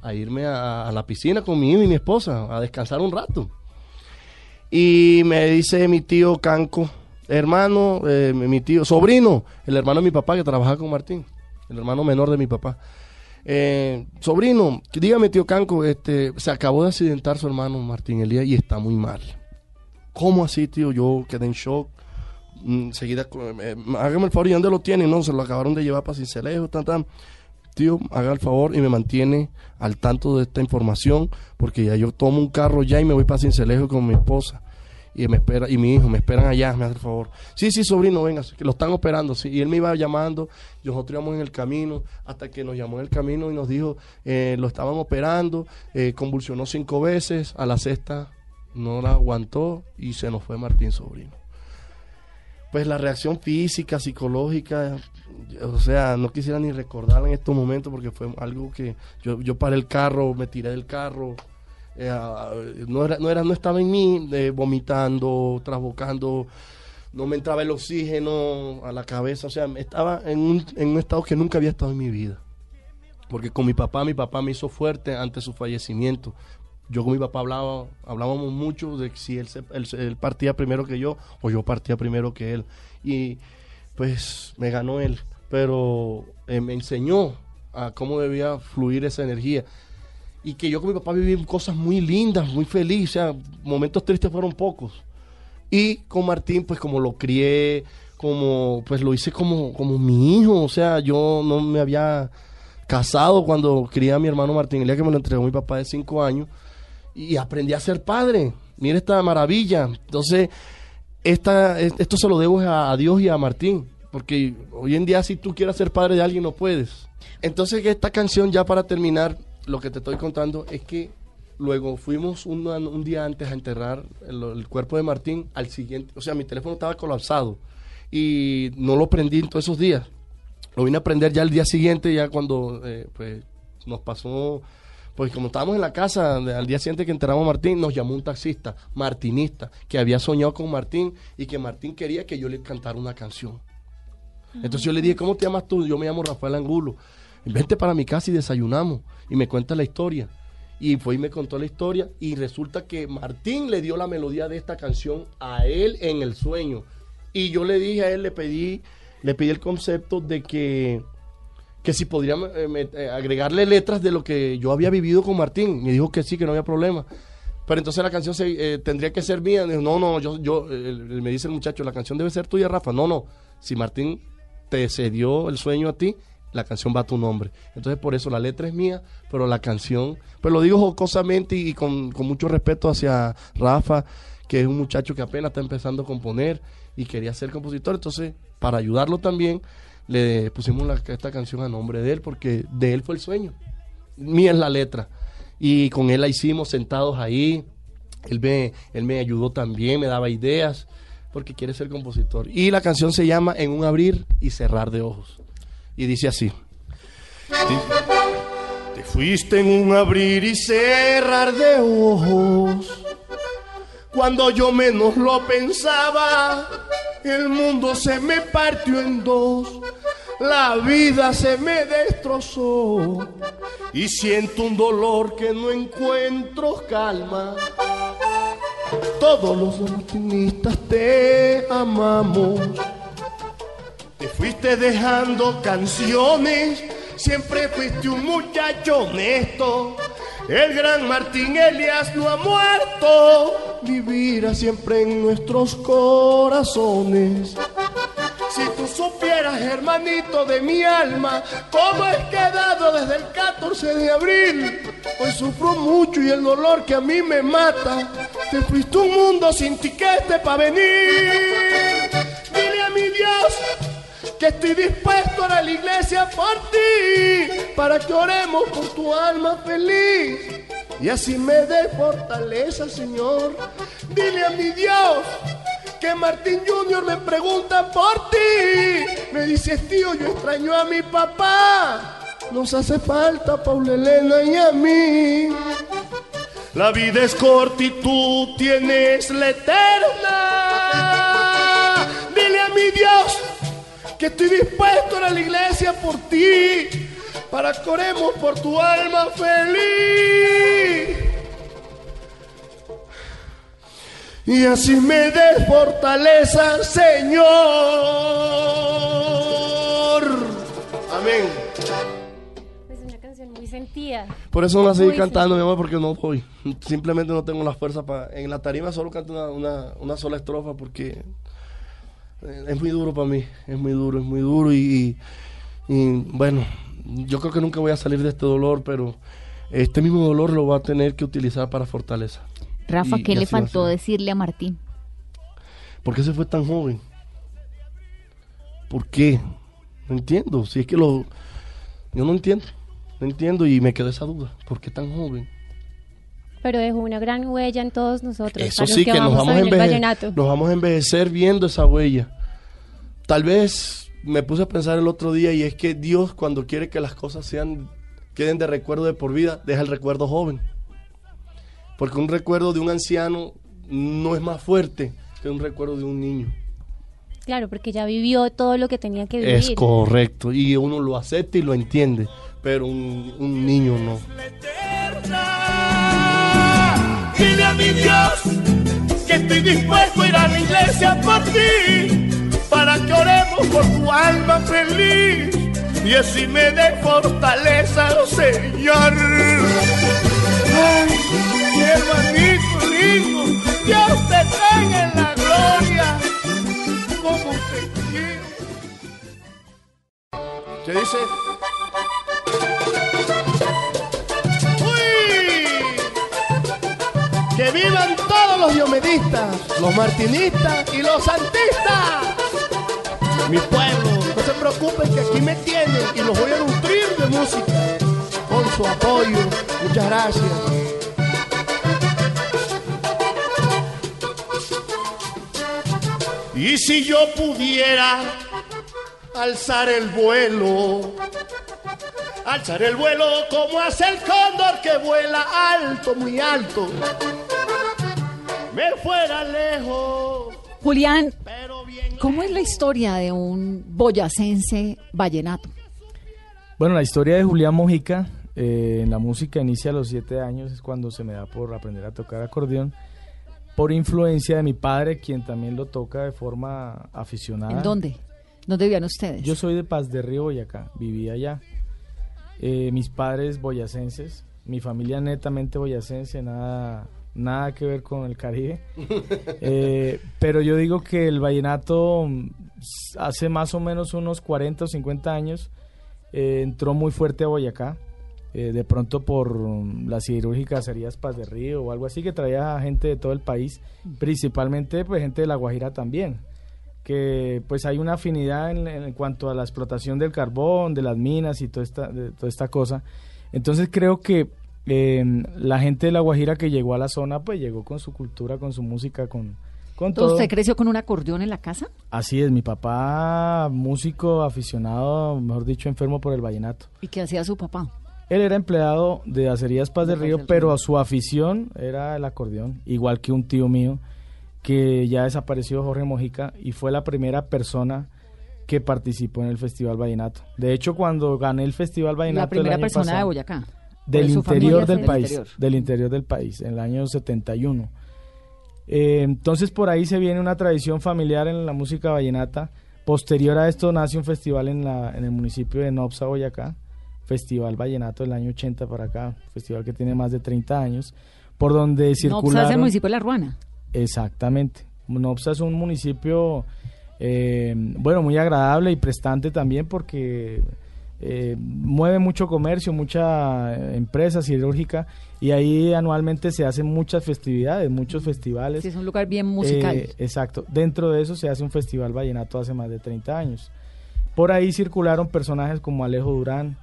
a irme a, a la piscina con mi hijo y mi esposa, a descansar un rato. Y me dice mi tío Canco, hermano, eh, mi tío, sobrino, el hermano de mi papá que trabaja con Martín, el hermano menor de mi papá. Eh, sobrino, dígame tío Canco, este, se acabó de accidentar su hermano Martín Elías y está muy mal. ¿Cómo así, tío? Yo quedé en shock. Enseguida, eh, hágame el favor, ¿y dónde lo tienen? No, se lo acabaron de llevar para Cincelejo, tan, tan. Tío, haga el favor y me mantiene al tanto de esta información, porque ya yo tomo un carro ya y me voy para Cincelejo con mi esposa y me espera y mi hijo me esperan allá, me hace el favor. Sí, sí, sobrino, venga, lo están operando, sí. Y él me iba llamando, nosotros íbamos en el camino, hasta que nos llamó en el camino y nos dijo, eh, lo estaban operando, eh, convulsionó cinco veces, a la sexta no la aguantó y se nos fue Martín Sobrino. Pues la reacción física, psicológica, o sea, no quisiera ni recordarla en estos momentos porque fue algo que yo, yo paré el carro, me tiré del carro, eh, no, era, no, era, no estaba en mí, eh, vomitando, trasbocando, no me entraba el oxígeno a la cabeza, o sea, estaba en un, en un estado que nunca había estado en mi vida. Porque con mi papá, mi papá me hizo fuerte ante su fallecimiento. Yo con mi papá hablaba, hablábamos mucho de si él, él, partía primero que yo o yo partía primero que él. Y pues me ganó él, pero eh, me enseñó a cómo debía fluir esa energía y que yo con mi papá viví cosas muy lindas, muy felices, o sea, momentos tristes fueron pocos. Y con Martín, pues como lo crié, como pues lo hice como, como mi hijo, o sea, yo no me había casado cuando crié a mi hermano Martín, el día que me lo entregó mi papá de cinco años, y aprendí a ser padre. Mira esta maravilla. Entonces, esta, esto se lo debo a, Dios y a Martín, porque hoy en día si tú quieres ser padre de alguien no puedes. Entonces, esta canción ya para terminar, lo que te estoy contando es que luego fuimos un, día antes a enterrar el, cuerpo de Martín al siguiente, o sea, mi teléfono estaba colapsado y no lo prendí en todos esos días. Lo vine a prender ya el día siguiente, ya cuando eh, pues, nos pasó, pues como estábamos en la casa, al día siguiente que enterramos a Martín, nos llamó un taxista, martinista, que había soñado con Martín y que Martín quería que yo le cantara una canción. Entonces yo le dije, ¿cómo te llamas tú? Yo me llamo Rafael Angulo vente para mi casa y desayunamos. Y me cuenta la historia. Y fue y me contó la historia y resulta que Martín le dio la melodía de esta canción a él en el sueño. Y yo le dije a él, le pedí, le pedí el concepto de que, que si podría eh, eh, agregarle letras de lo que yo había vivido con Martín. Me dijo que sí, que no había problema. Pero entonces la canción se, eh, tendría que ser mía. no, no, yo, yo me dice el muchacho, la canción debe ser tuya, Rafa. No, no. Si Martín te cedió el sueño a ti, la canción va a tu nombre. Entonces por eso la letra es mía, pero la canción, pues lo digo jocosamente y, con, mucho respeto hacia Rafa, que es un muchacho que apenas está empezando a componer y quería ser compositor. Entonces, para ayudarlo también, le pusimos esta canción a nombre de él, porque de él fue el sueño. Mía es la letra. Y con él la hicimos sentados ahí. Él me, él me ayudó también, me daba ideas, porque quiere ser compositor. Y la canción se llama En un abrir y cerrar de ojos y dice así. Te, fuiste en un abrir y cerrar de ojos. Cuando yo menos lo pensaba, el mundo se me partió en dos. La vida se me destrozó y siento un dolor que no encuentro calma. Todos los optimistas te amamos te fuiste dejando canciones, siempre fuiste un muchacho honesto. El gran Martín Elias no ha muerto, vivirá siempre en nuestros corazones. Si tú supieras, hermanito de mi alma, cómo he quedado desde el 14 de abril, hoy sufro mucho y el dolor que a mí me mata, te fuiste un mundo sin tiquete para venir. Dile a mi Dios que estoy dispuesto a la iglesia por ti, para que oremos por tu alma feliz. Y así me dé fortaleza, Señor. Dile a mi Dios que Martín Junior me pregunta por ti. Me dice, tío, yo extraño a mi papá. Nos hace falta Paula Elena y a mí. La vida es corta y tú tienes la eterna. Dile a mi Dios que estoy dispuesto a la iglesia por ti, para que oremos por tu alma feliz. Y así me dé fortaleza, Señor. Amén. Es una canción muy sentida. Por eso no la seguí Muy cantando, mi amor, porque no voy. Simplemente no tengo la fuerza para... En la tarima solo canto una, una, una sola estrofa porque eh, es muy duro para mí. Es muy duro, es muy duro y, y, y, bueno, yo creo que nunca voy a salir de este dolor, pero este mismo dolor lo voy a tener que utilizar para fortaleza. Rafa, Y- ¿qué y le faltó decirle a Martín? ¿Por qué se fue tan joven? ¿Por qué? No entiendo. Si es que lo... Yo no entiendo. No entiendo y me quedó esa duda. ¿Por qué tan joven? Pero dejó una gran huella en todos nosotros. Eso sí, que, nos, vamos a oír el enveje- vallenato. nos vamos a envejecer viendo esa huella. Tal vez me puse a pensar el otro día y es que Dios cuando quiere que las cosas sean queden de recuerdo de por vida, deja el recuerdo joven. Porque un recuerdo de un anciano no es más fuerte que un recuerdo de un niño. Claro, porque ya vivió todo lo que tenía que vivir. Es correcto y uno lo acepta y lo entiende, pero un, un niño no. Dile a mi Dios que estoy dispuesto a ir a la iglesia por ti, para que oremos por tu alma feliz y así me dé fortaleza, Señor. Ay, hermanito lindo, Dios te tenga en la gloria, como te quiero. ¿Qué dice? Que vivan todos los diomedistas, los martinistas y los santistas. Mi pueblo, no se preocupen que aquí me tienen y los voy a nutrir de música con su apoyo. Muchas gracias. Y si yo pudiera alzar el vuelo, alzar el vuelo como hace el cóndor que vuela alto, muy alto, me fuera lejos. Julián, ¿cómo es la historia de un boyacense vallenato? Bueno, la historia de Julián Mojica eh, en la música inicia a los siete años, es cuando se me da por aprender a tocar acordeón, por influencia de mi padre, quien también lo toca de forma aficionada. ¿En dónde? ¿Dónde vivían ustedes? Yo soy de Paz de Río, Boyacá, vivía allá. Eh, mis padres boyacenses, mi familia netamente boyacense, nada, nada que ver con el Caribe. Eh, pero yo digo que el vallenato mm, hace más o menos unos 40 o 50 años eh, entró muy fuerte a Boyacá. Eh, de pronto por mm, las cirúrgicas serías Paz de Río o algo así que traía gente de todo el país, principalmente pues gente de La Guajira también que pues hay una afinidad en, en cuanto a la explotación del carbón, de las minas y toda esta, de toda esta cosa. Entonces creo que eh, la gente de La Guajira que llegó a la zona, pues llegó con su cultura, con su música, con, con todo. ¿Usted creció con un acordeón en la casa? Así es, mi papá, músico aficionado, mejor dicho, enfermo por el vallenato. ¿Y qué hacía su papá? Él era empleado de Acerías Paz De del Río, pero a su afición era el acordeón, igual que un tío mío que ya desapareció, Jorge Mojica, y fue la primera persona que participó en el Festival Vallenato. De hecho, cuando gané el Festival Vallenato... La el primera año persona de Boyacá. Del interior del del país, interior. del interior del país, en el año 71. Eh, entonces por ahí se viene una tradición familiar en la música vallenata. Posterior a esto nace un festival en, la, en el municipio de Nopsa, Boyacá, Festival Vallenato del año 80 para acá, festival que tiene más de 30 años, por donde circularon... es el municipio de La Ruana. Exactamente. Nopsa es un municipio, eh, bueno, muy agradable y prestante también porque eh, mueve mucho comercio, mucha eh, empresa siderúrgica y ahí anualmente se hacen muchas festividades, muchos festivales. Sí, es un lugar bien musical. Eh, exacto. Dentro de eso se hace un festival vallenato hace más de 30 años. Por ahí circularon personajes como Alejo Durán,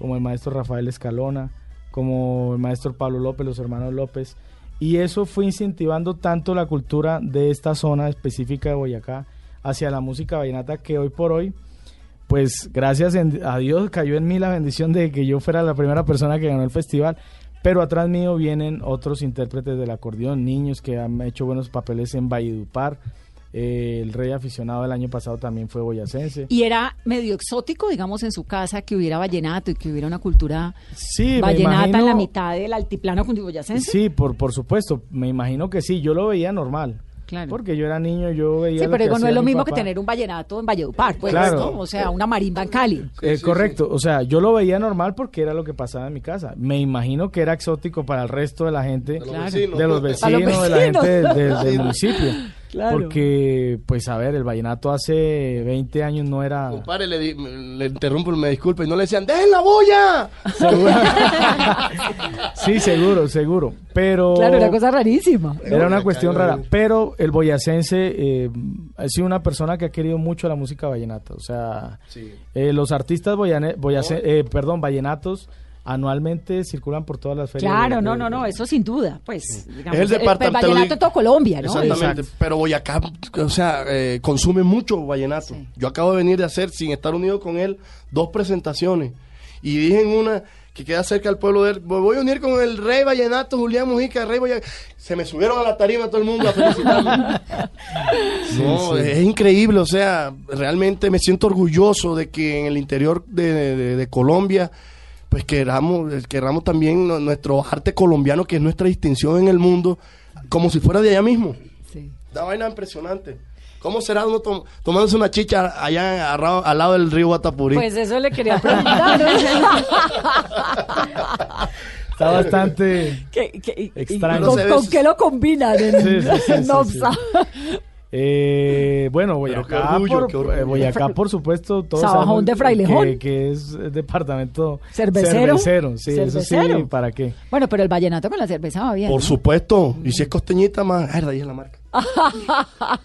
como el maestro Rafael Escalona, como el maestro Pablo López, los hermanos López. Y eso fue incentivando tanto la cultura de esta zona específica de Boyacá hacia la música vallenata que hoy por hoy, pues gracias a Dios cayó en mí la bendición de que yo fuera la primera persona que ganó el festival. Pero atrás mío vienen otros intérpretes del acordeón, niños que han hecho buenos papeles en Valledupar. Eh, el rey aficionado del año pasado también fue boyacense. Y era medio exótico, digamos, en su casa que hubiera vallenato y que hubiera una cultura Sí, vallenata en la imagino- mitad del altiplano cundiboyacense. Sí, por, por supuesto, me imagino que sí, yo lo veía normal. Porque yo era niño, yo veía. Sí, lo pero que digo, no es lo mi mismo que papá. tener un vallenato en Valledupar, pues, Claro. ¿no? O sea, una marimba en Cali. Eh, correcto, o sea, yo lo veía normal porque era lo que pasaba en mi casa. Me imagino que era exótico para el resto de la gente, de los Claro. vecinos. de los Para los vecinos, de la gente del, vecinos. del- del Sí. municipio. Claro. Porque, pues a ver, el vallenato hace 20 años no era... Compadre, le, di- le interrumpo, me disculpe, y no le decían, ¡dejen la bulla! Sí, seguro, seguro. Pero... Claro, una cosa rarísima. Era una cuestión rara, pero el boyacense eh, ha sido una persona que ha querido mucho la música vallenata. O sea, Sí. eh, los artistas boyane- boyacen- eh, perdón, vallenatos anualmente circulan por todas las ferias. Claro, de- no, de- no, no, eso sin duda. Pues, digamos, Es el departamento. el vallenato en todo Colombia, ¿no? Exactamente. Pero Boyacá, o sea, eh, consume mucho vallenato. Yo acabo de venir de hacer, sin estar unido con él, dos presentaciones. Y dije en una que queda cerca del pueblo de él, voy a unir con el rey vallenato, Julián Mujica, el rey vallenato. Se me subieron a la tarima todo el mundo a felicitarme. no, sí. es increíble, o sea, realmente me siento orgulloso de que en el interior de, de- de Colombia pues queramos, queramos también nu- nuestro arte colombiano, que es nuestra distinción en el mundo, como si fuera de allá mismo. Sí. Una vaina impresionante. ¿Cómo será uno tom- tomándose una chicha allá al lado del río Guatapurí? Pues eso le quería preguntar. Está bastante ¿Qué- qué- y- y extraño. ¿Con, con qué lo combinan en, Sí, sí, sí, en? Eh, bueno, Boyacá, qué orgullo, por, qué orgullo. eh, Boyacá, por supuesto, todos Sabajón de Frailejón. Que, que es eh, departamento ¿Cervecero? cervecero, sí, eso ¿Cervecero? sí, ¿para qué? Bueno, pero el vallenato con la cerveza va bien. Por ¿no? supuesto. Y si es costeñita, más. Ay, ahí es la marca.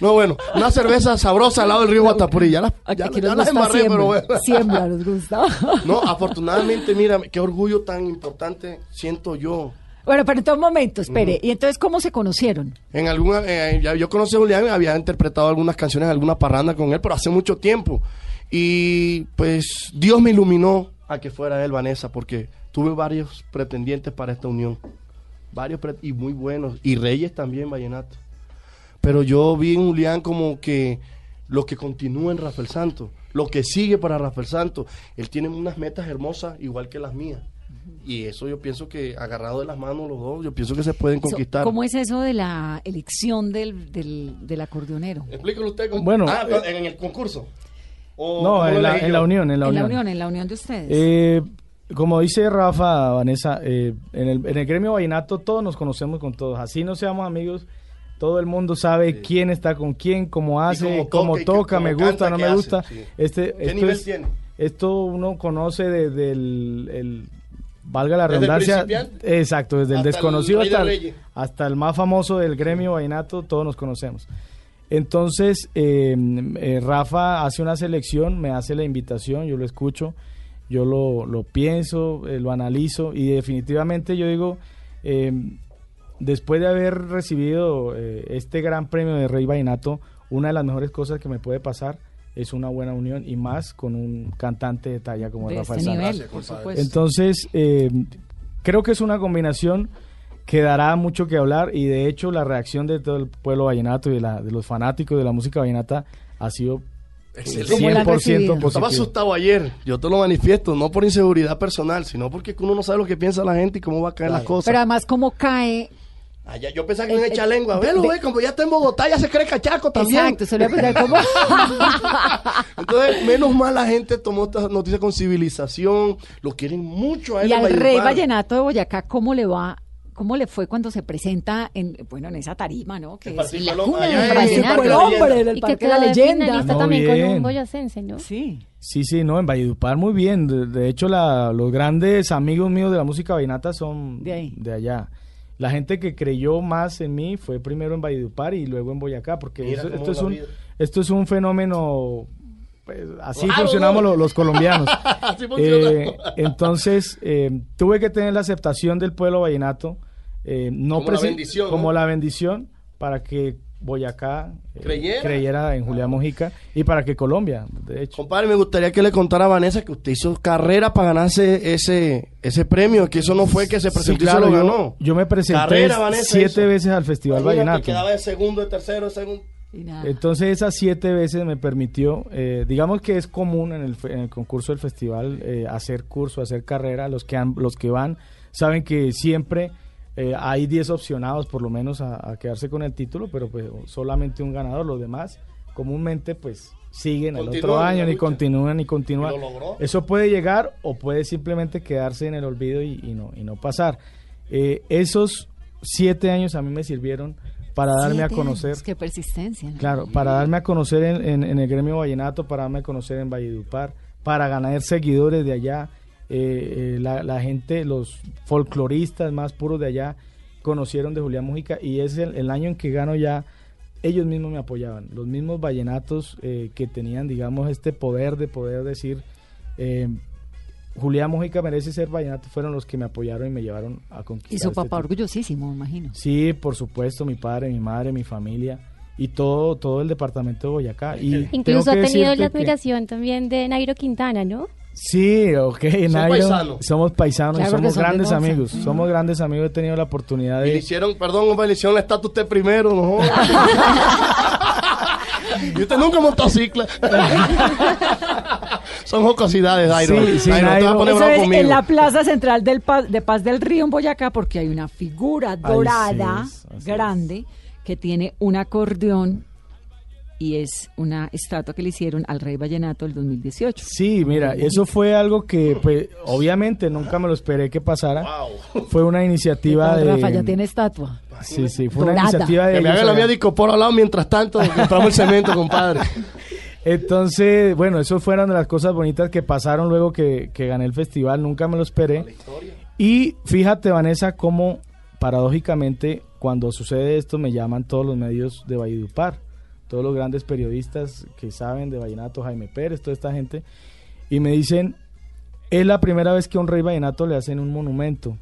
No, bueno, una cerveza sabrosa al lado del río Guatapurí. Ya las, ya, Aquí ya las embarré, siembra, pero bueno. siembra nos gusta. No, afortunadamente, mira, qué orgullo tan importante siento yo. Bueno, pero entonces un momento, espere. ¿Y entonces cómo se conocieron? En alguna, eh, ya yo conocí a Julián, había interpretado algunas canciones, alguna parranda con él, pero hace mucho tiempo. Y pues Dios me iluminó a que fuera él, Vanessa, porque tuve varios pretendientes para esta unión. Varios y muy buenos. Y Reyes también, Vallenato. Pero yo vi en Julián como que lo que continúa en Rafael Santo, lo que sigue para Rafael Santo. Él tiene unas metas hermosas, igual que las mías. Y eso yo pienso que agarrado de las manos los dos, yo pienso que se pueden conquistar. ¿Cómo es eso de la elección del, del, del acordeonero? Explíquelo usted. cómo- Bueno, ah, eh, en el concurso. ¿O No, en la, en la unión, en la En unión. la unión, en la unión de ustedes. Eh, como dice Rafa, Vanessa, eh, en, el, en el gremio vallenato todos nos conocemos con todos. Así no seamos amigos, todo el mundo sabe quién está con quién, cómo hace, cómo toca me gusta, no me hace, gusta. sí. Este, ¿Qué esto nivel es- tiene? Esto uno conoce desde el, el- valga la ¿Desde el redundancia, principiante? exacto, desde el Hasta el desconocido hasta, hasta el más famoso del gremio vallenato, todos nos conocemos. Entonces, eh, eh, Rafa hace una selección, me hace la invitación, yo lo escucho, yo lo, lo pienso, eh, lo analizo y definitivamente yo digo, eh, después de haber recibido este gran premio de Rey Vallenato, una de las mejores cosas que me puede pasar es una buena unión y más con un cantante de talla como de Rafael este nivel, por supuesto. Entonces, eh, creo que es una combinación que dará mucho que hablar y de hecho la reacción de todo el pueblo vallenato y de, la- de los fanáticos de la música vallenata ha sido Excelente. ¿Cómo la han 100% recibido? Yo estaba asustado ayer, yo te lo manifiesto, no por inseguridad personal, sino porque uno no sabe lo que piensa la gente y cómo va a caer las cosas. Pero además, ¿cómo cae? Allá, yo pensaba que no Eh, echa eh, lengua. Velo, ve, como ya está en Bogotá, ya se cree cachaco también. Exacto, se le va a cómo. Entonces, menos mal la gente tomó esta noticia con civilización, lo quieren mucho a él. y al rey vallenato de Boyacá, ¿cómo le va? ¿Cómo le fue cuando se presenta en, bueno, en esa tarima, ¿no? Que El es la cuna del en Parque el Parque del de la hombre, Leyenda. Parque de la leyenda. finalista No, también con un boyacense, ¿no? Sí. Sí, sí, no, en Valledupar muy bien. De, de hecho, la- los grandes amigos míos de la música vallenata son De ahí. allá. La gente que creyó más en mí fue primero en Valledupar y luego en Boyacá, porque Mira esto, es un, vida. esto es un fenómeno, pues, así funcionamos los colombianos. Así. Eh, entonces, eh, tuve que tener la aceptación del pueblo vallenato, eh, no Como la presi- bendición, ¿no? como la bendición para que Boyacá eh, Creyera. en Julián Mojica y para que Colombia, de hecho. Compadre, me gustaría que le contara a Vanessa que usted hizo carrera para ganarse ese, ese premio, que eso no fue que se presentó Sí, y claro, se lo yo- ganó. Yo, me presenté Carrera, Vanessa, siete hizo. veces al Festival Vallenato. Quedaba de segundo, de tercero, de segundo. Y nada. Entonces esas siete veces me permitió, eh, digamos que es común en el, en el concurso del festival eh, hacer curso, hacer carrera. Los que, han- los que van saben que siempre Eh, hay 10 opcionados por lo menos a, a quedarse con el título, pero pues solamente un ganador. Los demás comúnmente pues siguen el otro año, ni continúan, ni continúan. Y lo logró. Eso puede llegar o puede simplemente quedarse en el olvido y, y no, y no pasar. Eh, esos siete años a mí me sirvieron para darme a conocer. años, Qué persistencia. ¿no? Claro, para darme a conocer en, en- en el gremio vallenato, para darme a conocer en Valledupar, para ganar seguidores de allá, eh, eh, la, la gente, los folcloristas más puros de allá conocieron de Julián Mujica y es el, el año en que gano ya, ellos mismos me apoyaban, los mismos vallenatos eh, que tenían, digamos, este poder de poder decir, eh, Julián Mujica merece ser vallenato, fueron los que me apoyaron y me llevaron a conquistar. Y su este papá orgullosísimo, me imagino. Sí, por supuesto, mi padre, mi madre, mi familia y todo todo el departamento de Boyacá. Y Incluso ha tenido la que- admiración también de Nairo Quintana, ¿no? Sí, ok, Nairo, somos paisanos Claro, y somos grandes amigos. Somos grandes amigos, he tenido la oportunidad Y le de... hicieron, perdón, hombre, le hicieron la estatua usted primero, no. Y usted nunca montó cicla. Son jocosidades, Dairo. Sí, sí, Dairo, no te vas a Nairo. poner Eso bravo es conmigo. en la plaza central del Paz, de Paz del Río en Boyacá porque hay una figura dorada es, grande que tiene un acordeón y es una estatua que le hicieron al rey vallenato el 2018. Sí, mira, eso fue algo que, pues, obviamente nunca me lo esperé que pasara. Fue una iniciativa de... Rafa ya tiene estatua. Sí, sí, fue una iniciativa de... Que me haga la de Icopor al lado mientras tanto compramos el cemento, compadre. Entonces, bueno, eso fueron de las cosas bonitas que pasaron luego que, que gané el festival, nunca me lo esperé. Y fíjate, Vanessa, cómo paradójicamente cuando sucede esto me llaman todos los medios de Valledupar, todos los grandes periodistas que saben de Vallenato, Jaime Pérez, toda esta gente, y me dicen, es la primera vez que a un rey vallenato le hacen un monumento.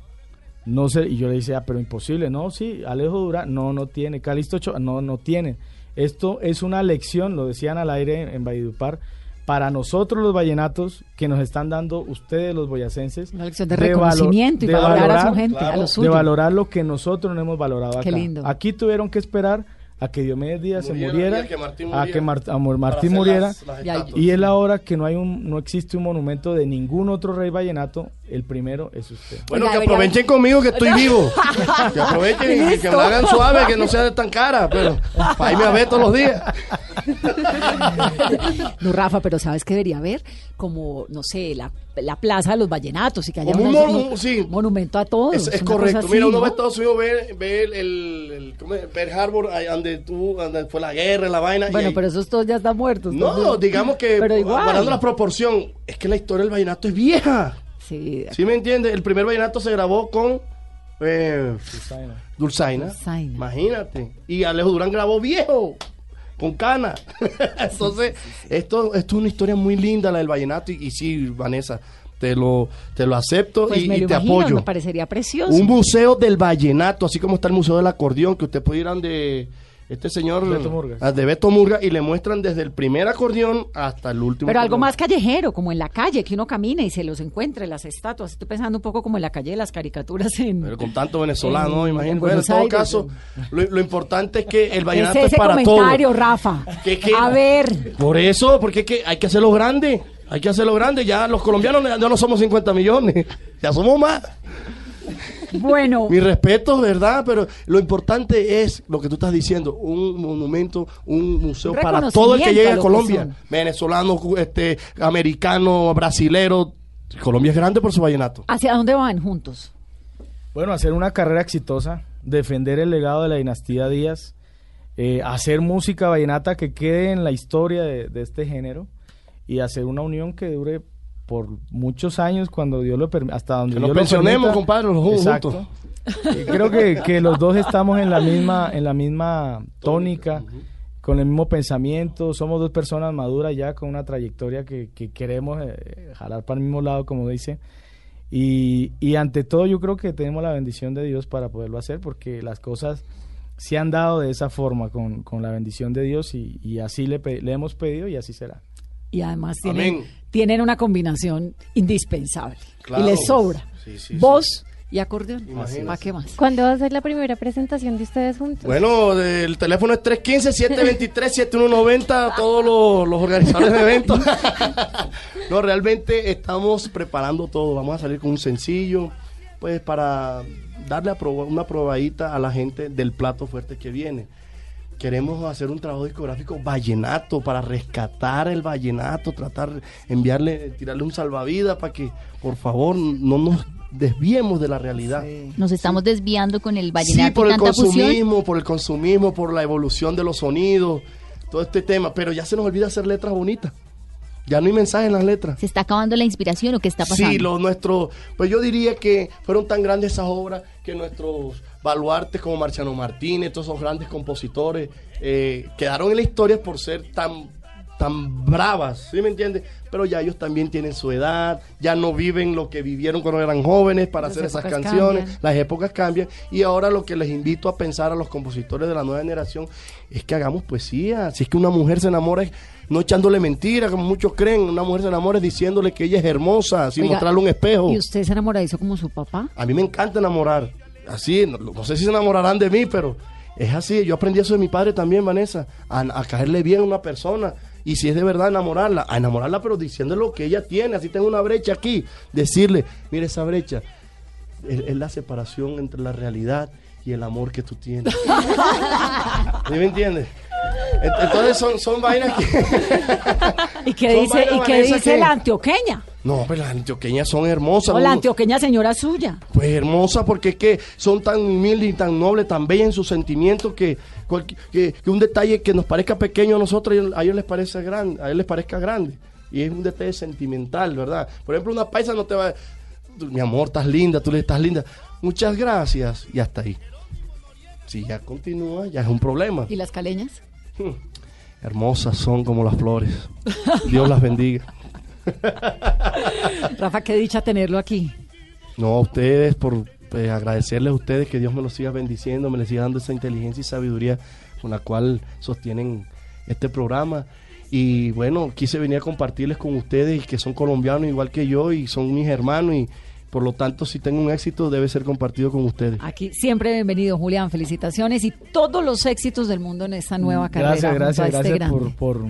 No sé, y yo le decía, "Ah, pero imposible, no, sí, Alejo Dura, no, no tiene, Calixto Ochoa, no, no tiene. Esto es una lección, lo decían al aire en, en Valledupar, para nosotros los vallenatos que nos están dando ustedes los boyacenses. Una lección de reconocimiento y de valorar a su gente, a lo de suyo. valorar lo que nosotros no hemos valorado Qué acá. lindo. Aquí tuvieron que esperar a que Diomedes Díaz se Muriera a que Martín a muriera. que Mar- a Mor- Para Martín hacer muriera, las- las y es la hora que no hay un, no existe un monumento de ningún otro rey vallenato. El primero es usted. Bueno, Oiga, que debería- aprovechen conmigo que estoy vivo. Que aprovechen y que me hagan suave, que no sea de tan cara, pero para irme a ver todos los días. No, Rafa, pero ¿sabes qué debería haber? Como, no sé, la, la plaza de los vallenatos y que haya Como un una- monu- sí. monumento a todos. Es, correcto. cosa Mira, así, uno va a ¿no? Estados Unidos, ve, ve el, el. Pearl Harbor, donde, tú, donde fue la guerra, la vaina. Bueno, ahí- pero esos todos ya están muertos. No, entonces- digamos que, Pero igual. guardando la proporción, es que la historia del vallenato es vieja. Sí, ¿Sí me entiendes? El primer vallenato se grabó con eh, Dulzaina. Dulzaina. Imagínate. Y Alejo Durán grabó viejo, con cana. Entonces, Esto, esto es una historia muy linda, la del vallenato. Y, y sí, Vanessa, te lo, te lo acepto pues y, me y lo te imagino, apoyo. me parecería precioso. Un museo del vallenato, así como está el museo del acordeón, que usted puede ir de este señor Beto ah, de Beto Murga y le muestran desde el primer acordeón hasta el último. Pero algo más callejero, como en la calle, que uno camina y se los encuentre, las estatuas. Estoy pensando un poco como en la calle de las caricaturas en... Pero con tanto venezolano, en- imagínate. en Bueno, en todo Aires, caso, lo, lo importante es que el vallenato Es es, ese para comentario, todo. Rafa. Que- que- A ver, Por eso, porque es que hay que hacerlo grande. Hay que hacerlo grande. Ya los colombianos ya no somos 50 millones. Ya somos más. Bueno, Mi respeto, ¿verdad? Pero lo importante es lo que tú estás diciendo, un monumento, un museo para todo el que llegue a Colombia. Venezolano, este, americano, brasilero. Colombia es grande por su vallenato. ¿hacia dónde van juntos? Bueno, hacer una carrera exitosa, defender el legado de la dinastía Díaz, eh, hacer música vallenata que quede en la historia de, de este género y hacer una unión que dure por muchos años cuando Dios lo permita, hasta donde Que nos Dios lo pensionemos, permita. compadre, los Exacto. juntos. Creo que, que los dos estamos en la misma en la misma tónica, con el mismo pensamiento, somos dos personas maduras ya con una trayectoria que, que queremos eh, jalar para el mismo lado, como dice. Y, y ante todo yo creo que tenemos la bendición de Dios para poderlo hacer porque las cosas se han dado de esa forma con, con la bendición de Dios y, y así le hemos pedido y así será. Y además tienen, Amén. tienen una combinación indispensable. Claro. Y les sobra. Sí, sí, Voz y acordeón. Imagínate. ¿Para qué más? ¿Cuándo va a ser la primera presentación de ustedes juntos? Bueno, el teléfono es 315-723-7190, todos los, los organizadores de eventos. no, realmente estamos preparando todo. Vamos a salir con un sencillo. pues para darle una probadita a la gente del plato fuerte que viene. Queremos hacer un trabajo discográfico vallenato para rescatar el vallenato, tratar enviarle, tirarle un salvavidas para que por favor no nos desviemos de la realidad. Nos estamos desviando con el vallenato. Sí, por el consumismo, por el consumismo, por la evolución de los sonidos, todo este tema, pero ya se nos olvida hacer letras bonitas. Ya no hay mensaje en las letras. ¿Se está acabando la inspiración o qué está pasando? Sí, lo nuestro, pues yo diría que fueron tan grandes esas obras que nuestros baluartes como Marciano Martínez, todos esos grandes compositores, eh, quedaron en la historia por ser tan tan bravas, ¿sí me entiendes? Pero ya ellos también tienen su edad, ya no viven lo que vivieron cuando eran jóvenes para hacer esas canciones, las épocas cambian y ahora lo que les invito a pensar a los compositores de la nueva generación es que hagamos poesía, si es que una mujer se enamora no echándole mentiras como muchos creen, una mujer se enamora diciéndole que ella es hermosa, sin mostrarle un espejo. ¿Y usted se enamoradizo como su papá? A mí me encanta enamorar, así, no sé si se enamorarán de mí, pero... Es así, yo aprendí eso de mi padre también, Vanessa, a, caerle bien a una persona. Y si es de verdad enamorarla, a enamorarla, pero diciéndole lo que ella tiene. Así tengo una brecha aquí. Decirle, mire esa brecha. Es, la separación entre la realidad y el amor que tú tienes. ¿Sí me entiendes? Entonces son, son vainas que... ¿Y qué dice, ¿y qué dice la antioqueña? No, pues las antioqueñas son hermosas. O la antioqueña señora suya. Pues hermosa porque es que son tan humildes y tan nobles, tan bellas en sus sentimientos que, que, un detalle que nos parezca pequeño a nosotros, a ellos les parece grande, a ellos les parezca grande. Y es un detalle sentimental, ¿verdad? Por ejemplo, una paisa no te va mi amor, estás linda, tú le estás linda. Muchas gracias. Y hasta ahí. Si ya continúa, ya es un problema. ¿Y las caleñas? Hmm. Hermosas son como las flores. Dios las bendiga. Rafa, qué dicha tenerlo aquí. No, a ustedes, por eh, agradecerles a ustedes que Dios me los siga bendiciendo, me les siga dando esa inteligencia y sabiduría con la cual sostienen este programa. Y bueno, quise venir a compartirles con ustedes que son colombianos igual que yo y son mis hermanos y por lo tanto, si tengo un éxito, debe ser compartido con ustedes. Aquí siempre bienvenido, Julián. Felicitaciones y todos los éxitos del mundo en esta nueva carrera. Gracias, gracias, este gracias por, por,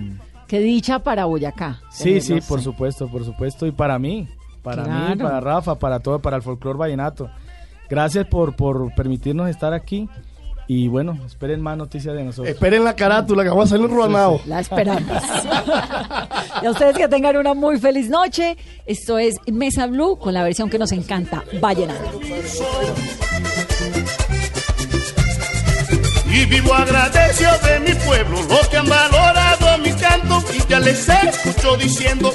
Qué dicha para Boyacá. Sí, sí, por supuesto, por supuesto. Y para mí, para mí, para Rafa, para todo, para el folclor vallenato. Gracias por, por permitirnos estar aquí. Y bueno, esperen más noticias de nosotros. Esperen la carátula que vamos a hacer un ruanado. La esperamos. y a ustedes que tengan una muy feliz noche. Esto es Mesa Blue con la versión que nos encanta, Vallenato. Y vivo agradecido de mi pueblo, los que han valorado mi canto y ya les escucho diciendo,